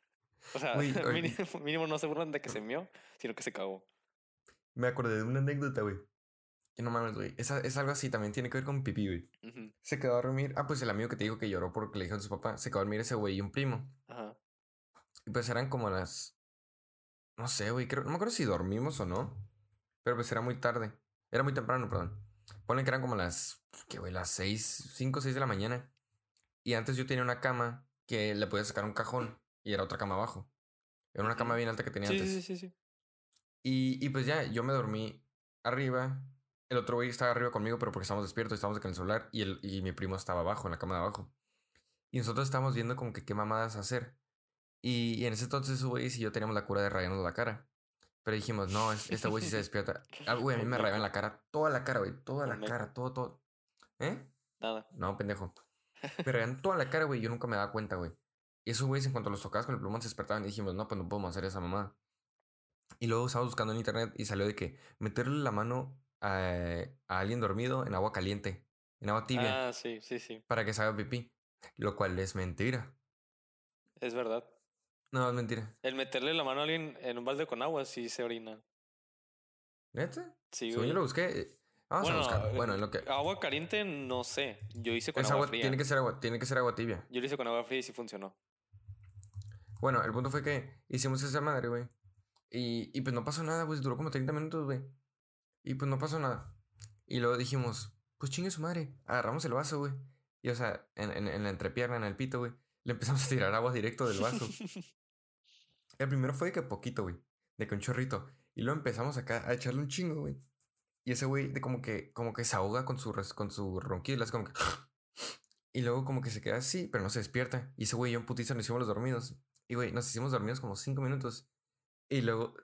O sea, mínimo, mínimo no se burlan de que se meó, sino que se cagó. Me acordé de una anécdota, güey. Que no mames, güey. Esa- Es, algo así, también tiene que ver con pipí, güey. Se quedó a dormir. Ah, pues el amigo que te dijo que lloró porque le dijo a su papá. Se quedó a dormir ese güey y un primo. Ajá. Y pues eran como las. No sé, güey. Creo... No me acuerdo si dormimos o no. Pero pues era muy tarde. Era muy temprano, perdón. Ponen que eran como las. ¿Qué, güey? Las 6, 5 o 6 de la mañana. Y antes yo tenía una cama que le podía sacar un cajón. Y era otra cama abajo. Era una cama bien alta que tenía Sí, antes. sí, sí, sí. Y, y pues ya, yo me dormí arriba. El otro güey estaba arriba conmigo, pero porque estábamos despiertos, estábamos con el celular. Y, el, y mi primo estaba abajo, en la cama de abajo. Y nosotros estábamos viendo como que qué mamadas hacer. Y, y en ese entonces, güey y yo teníamos la cura de rayarnos la cara. Pero dijimos, no, es- este güey sí se despierta. Ah, güey, a mí me Pendejo. rayaban la cara, toda la cara, güey, toda la cara, todo, todo. ¿Eh? Nada. No, pendejo. Me rayaban toda la cara, güey, yo nunca me daba cuenta, güey. Y esos güeyes, en cuanto los tocabas con el plumón, se despertaban y dijimos, no, pues no podemos hacer esa mamada. Y luego estábamos buscando en internet y salió de que meterle la mano a, a alguien dormido en agua caliente, en agua tibia, Ah, sí, sí, sí. para que se haga pipí. Lo cual es mentira. Es verdad. No, es mentira. El meterle la mano a alguien en un balde con agua sí se orina. ¿Neta? Sí, güey. yo lo busqué. eh, Vamos Bueno, a buscarlo. Bueno, en lo que. Agua caliente, no sé. Yo hice con Es agua, fría. tiene que ser agua, tiene que ser agua tibia. Yo lo hice con agua fría y sí funcionó. Bueno, el punto fue que hicimos esa madre, güey. Y, y pues no pasó nada, güey. Duró como 30 minutos, güey. Y pues no pasó nada. Y luego dijimos, pues chingue su madre. Agarramos el vaso, güey. Y o sea, en, en, en la entrepierna, en el pito, güey. Le empezamos a tirar agua directo del vaso. el primero fue de que poquito, güey. De que un chorrito. Y luego empezamos acá a echarle un chingo, güey. Y ese güey de como que, como que se ahoga con su, con su ronquillo. Es como que... Y luego como que se queda así, pero no se despierta. Y ese güey y yo en putiza nos hicimos los dormidos. Y güey, nos hicimos dormidos como cinco minutos. Y luego,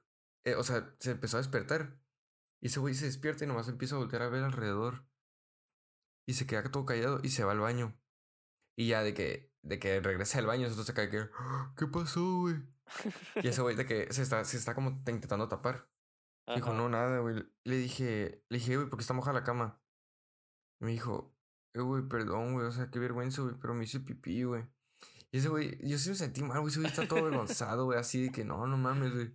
eh, o sea, se empezó a despertar. Y ese güey se despierta y nomás empieza a voltear a ver alrededor. Y se queda todo callado y se va al baño. Y ya de que, de que regresa al baño, nosotros se cae que, "Ah, ¿qué pasó, güey? Y ese güey de que se está, se está como te- intentando tapar. Dijo, no, nada, güey. Le dije, le dije, güey, ¿por qué está mojada la cama? Me dijo, eh, güey, perdón, güey, o sea, qué vergüenza, güey, pero me hice pipí, güey. Y ese güey, yo sí me sentí mal, güey, ese güey está todo avergonzado, güey, así de que no, no mames, güey.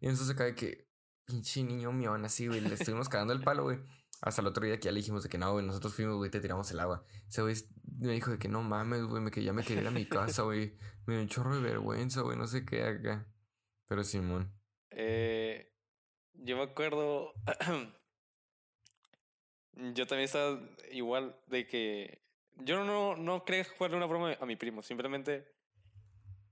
Y entonces se cae que, pinche niño mión, así, güey, le estuvimos cagando el palo, güey. Hasta el otro día que ya le dijimos de que no, güey, nosotros fuimos, güey, te tiramos el agua. Ese güey me dijo de que no mames, güey, me, que ya me quería ir a mi casa, güey. Me dio un chorro de vergüenza, güey, no sé qué acá. Pero Simón. Eh, yo me acuerdo. yo también estaba igual de que. Yo no, no quería jugarle una broma a mi primo. Simplemente.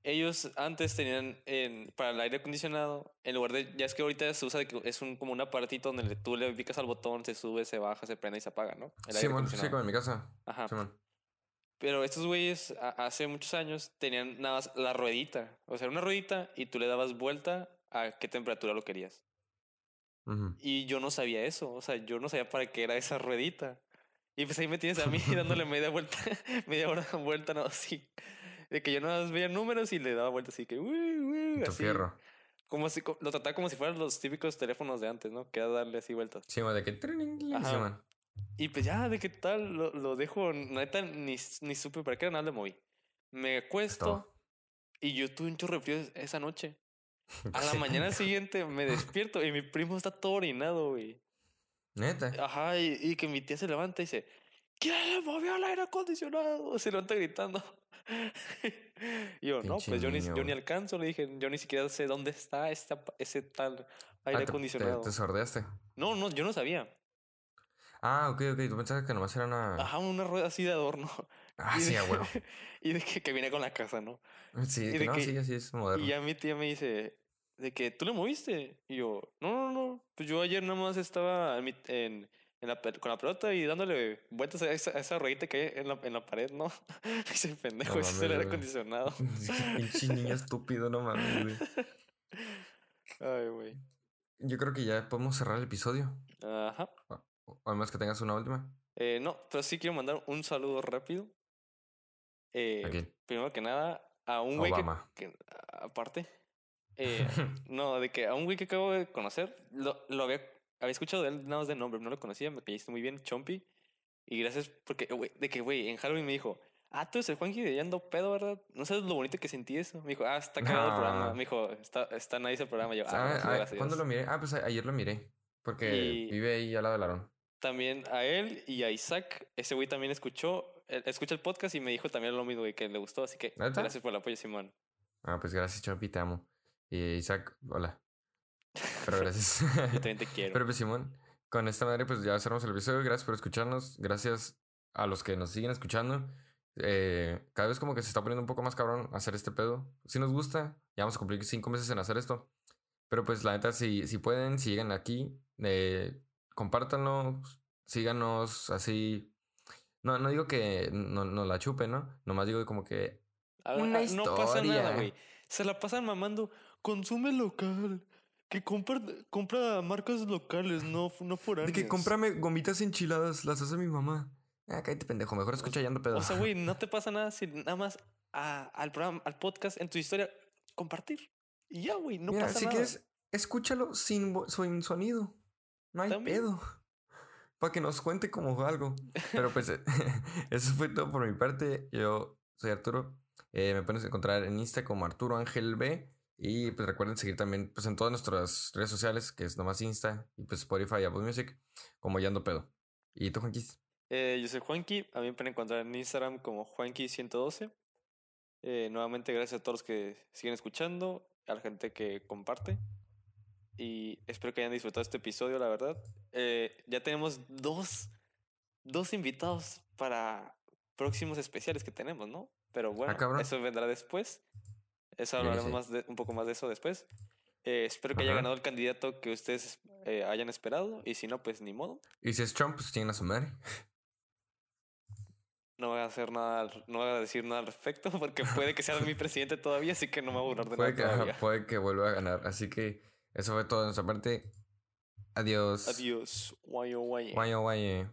Ellos antes tenían en, para el aire acondicionado, en lugar de. Ya es que ahorita se usa es un, como un aparatito donde tú le picas al botón, se sube, se baja, se prende y se apaga, ¿no? El aire Simón, sí, como en mi casa. Ajá. Simón. Pero estos güeyes a- hace muchos años tenían nada más la ruedita. O sea, una ruedita y tú le dabas vuelta a qué temperatura lo querías. Ujú. Y yo no sabía eso, o sea, yo no sabía para qué era esa ruedita. Y pues ahí me tienes a mí dándole media vuelta, media hora vuelta, no, así. De que yo nada más veía números y le daba vuelta así que, uy, uy, así. fierro. Como si, lo trataba como si fueran los típicos teléfonos de antes, ¿no? Que era darle así vueltas. Sí, man, de que. Ajá. Y pues ya, de qué tal, lo, lo dejo, neta, ni, ni supe para qué era, nada le moví. Me acuesto todo. y yo tuve un chorro de frío esa noche. A la mañana siguiente me despierto y mi primo está todo orinado, güey. Neta. Ajá, y, y que mi tía se levanta y dice, ¿quién le movió el aire acondicionado? Se levanta gritando. y yo, no, pues yo ni, yo ni alcanzo, le dije, yo ni siquiera sé dónde está esta, ese tal Ah, aire te- te, acondicionado. te sordeaste. No, no, yo no sabía. Ah, ok, ok. Tú pensabas que nomás era una. Ajá, una rueda así de adorno. Ah, y sí, de- a huevo. y de que, que viene con la casa, ¿no? Sí, y de no, que- sí, así es moderno. Y ya mi tía me dice, de que tú le moviste. Y yo, no, no, no. Pues yo ayer nada más estaba en, mi- en, en la, pel- con la pelota y dándole vueltas a esa, a esa ruedita que hay en la, en la pared, ¿no? Ese pendejo, No ese es el aire acondicionado. Pinche niño estúpido, no mames, güey. Ay, güey. Yo creo que ya podemos cerrar el episodio. Ajá. O además que tengas una última. Eh, no, pero sí quiero mandar un saludo rápido. Eh, ¿A quién? Primero que nada, a un güey que- aparte, eh, no, de que a un güey que acabo de conocer, lo, lo había, había escuchado de él nada más de nombre, no lo conocía, me caíste muy bien, Chompy. Y gracias porque, güey, de que, güey, en Halloween me dijo, ah, tú eres el Juanji de Yando Pedo, ¿verdad? No sabes lo bonito que sentí eso. Me dijo, ah, está cagado el programa. No. Me dijo, está, está nice el programa. Yo, ah, Ah, gracias. ¿Cuándo lo miré? Ah, pues ayer lo miré. Porque Y- vive ahí al lado del Arón. También a él y a Isaac. Ese güey también escuchó, él- escucha el podcast y me dijo también lo mismo, güey, que le gustó. Así que ¿Neta? gracias por el apoyo, Simón. Ah, pues gracias, Chopi, te amo. Y Isaac, hola. Pero gracias. Yo también te quiero. Pero pues Simón, con esta madre pues ya cerramos el episodio. Gracias por escucharnos. Gracias a los que nos siguen escuchando. Eh, cada vez como que se está poniendo un poco más cabrón hacer este pedo. Si nos gusta, ya vamos a cumplir cinco meses en hacer esto. Pero pues la neta, si, si pueden, si llegan aquí, eh, compártanlo, síganos así. No, no digo que no, no la chupen, ¿no? Nomás digo como que Ah, una ah, no pasa nada, historia. güey. Se la pasan mamando. Consume local. Que compra, compra marcas locales, no, no foráneas. De que cómprame gomitas enchiladas, las hace mi mamá. Ah, cállate pendejo, mejor escucha Yando Pedo. O sea, güey, no te pasa nada si nada más a- al programa, al podcast, en tu historia, compartir. Y ya, güey, no Mira, pasa si nada. quieres, escúchalo sin, sin sonido. No hay También. pedo. Para que nos cuente como algo. Pero pues, eso fue todo por mi parte. Yo soy Arturo. Eh, me pueden encontrar en Insta como Arturo Ángel B. Y pues recuerden seguir también pues, en todas nuestras redes sociales, que es nomás Insta y pues Spotify y Apple Music, como Yando Pedo. ¿Y tú, Juanquis? Eh, yo soy Juanqui, a mí me pueden encontrar en Instagram como Juanqui112. Eh, nuevamente, gracias a todos los que siguen escuchando, a la gente que comparte. Y espero que hayan disfrutado este episodio, la verdad. Eh, ya tenemos dos, dos invitados para próximos especiales que tenemos, ¿no? Pero bueno, cabrón. eso vendrá después. Eso hablaremos sí. más de- un poco más de eso después. Eh, espero que haya ganado el candidato que ustedes eh, hayan esperado. Y si no, pues ni modo. Y si es Trump, pues tienen a su madre. No voy a hacer nada, no voy a decir nada al respecto porque puede que sea mi presidente todavía, así que no me voy a burlar de Puede nada que, puede que vuelva a ganar. Así que eso fue todo de nuestra parte. Adiós. Adiós. Guayo, guaye. Guayo, guaye.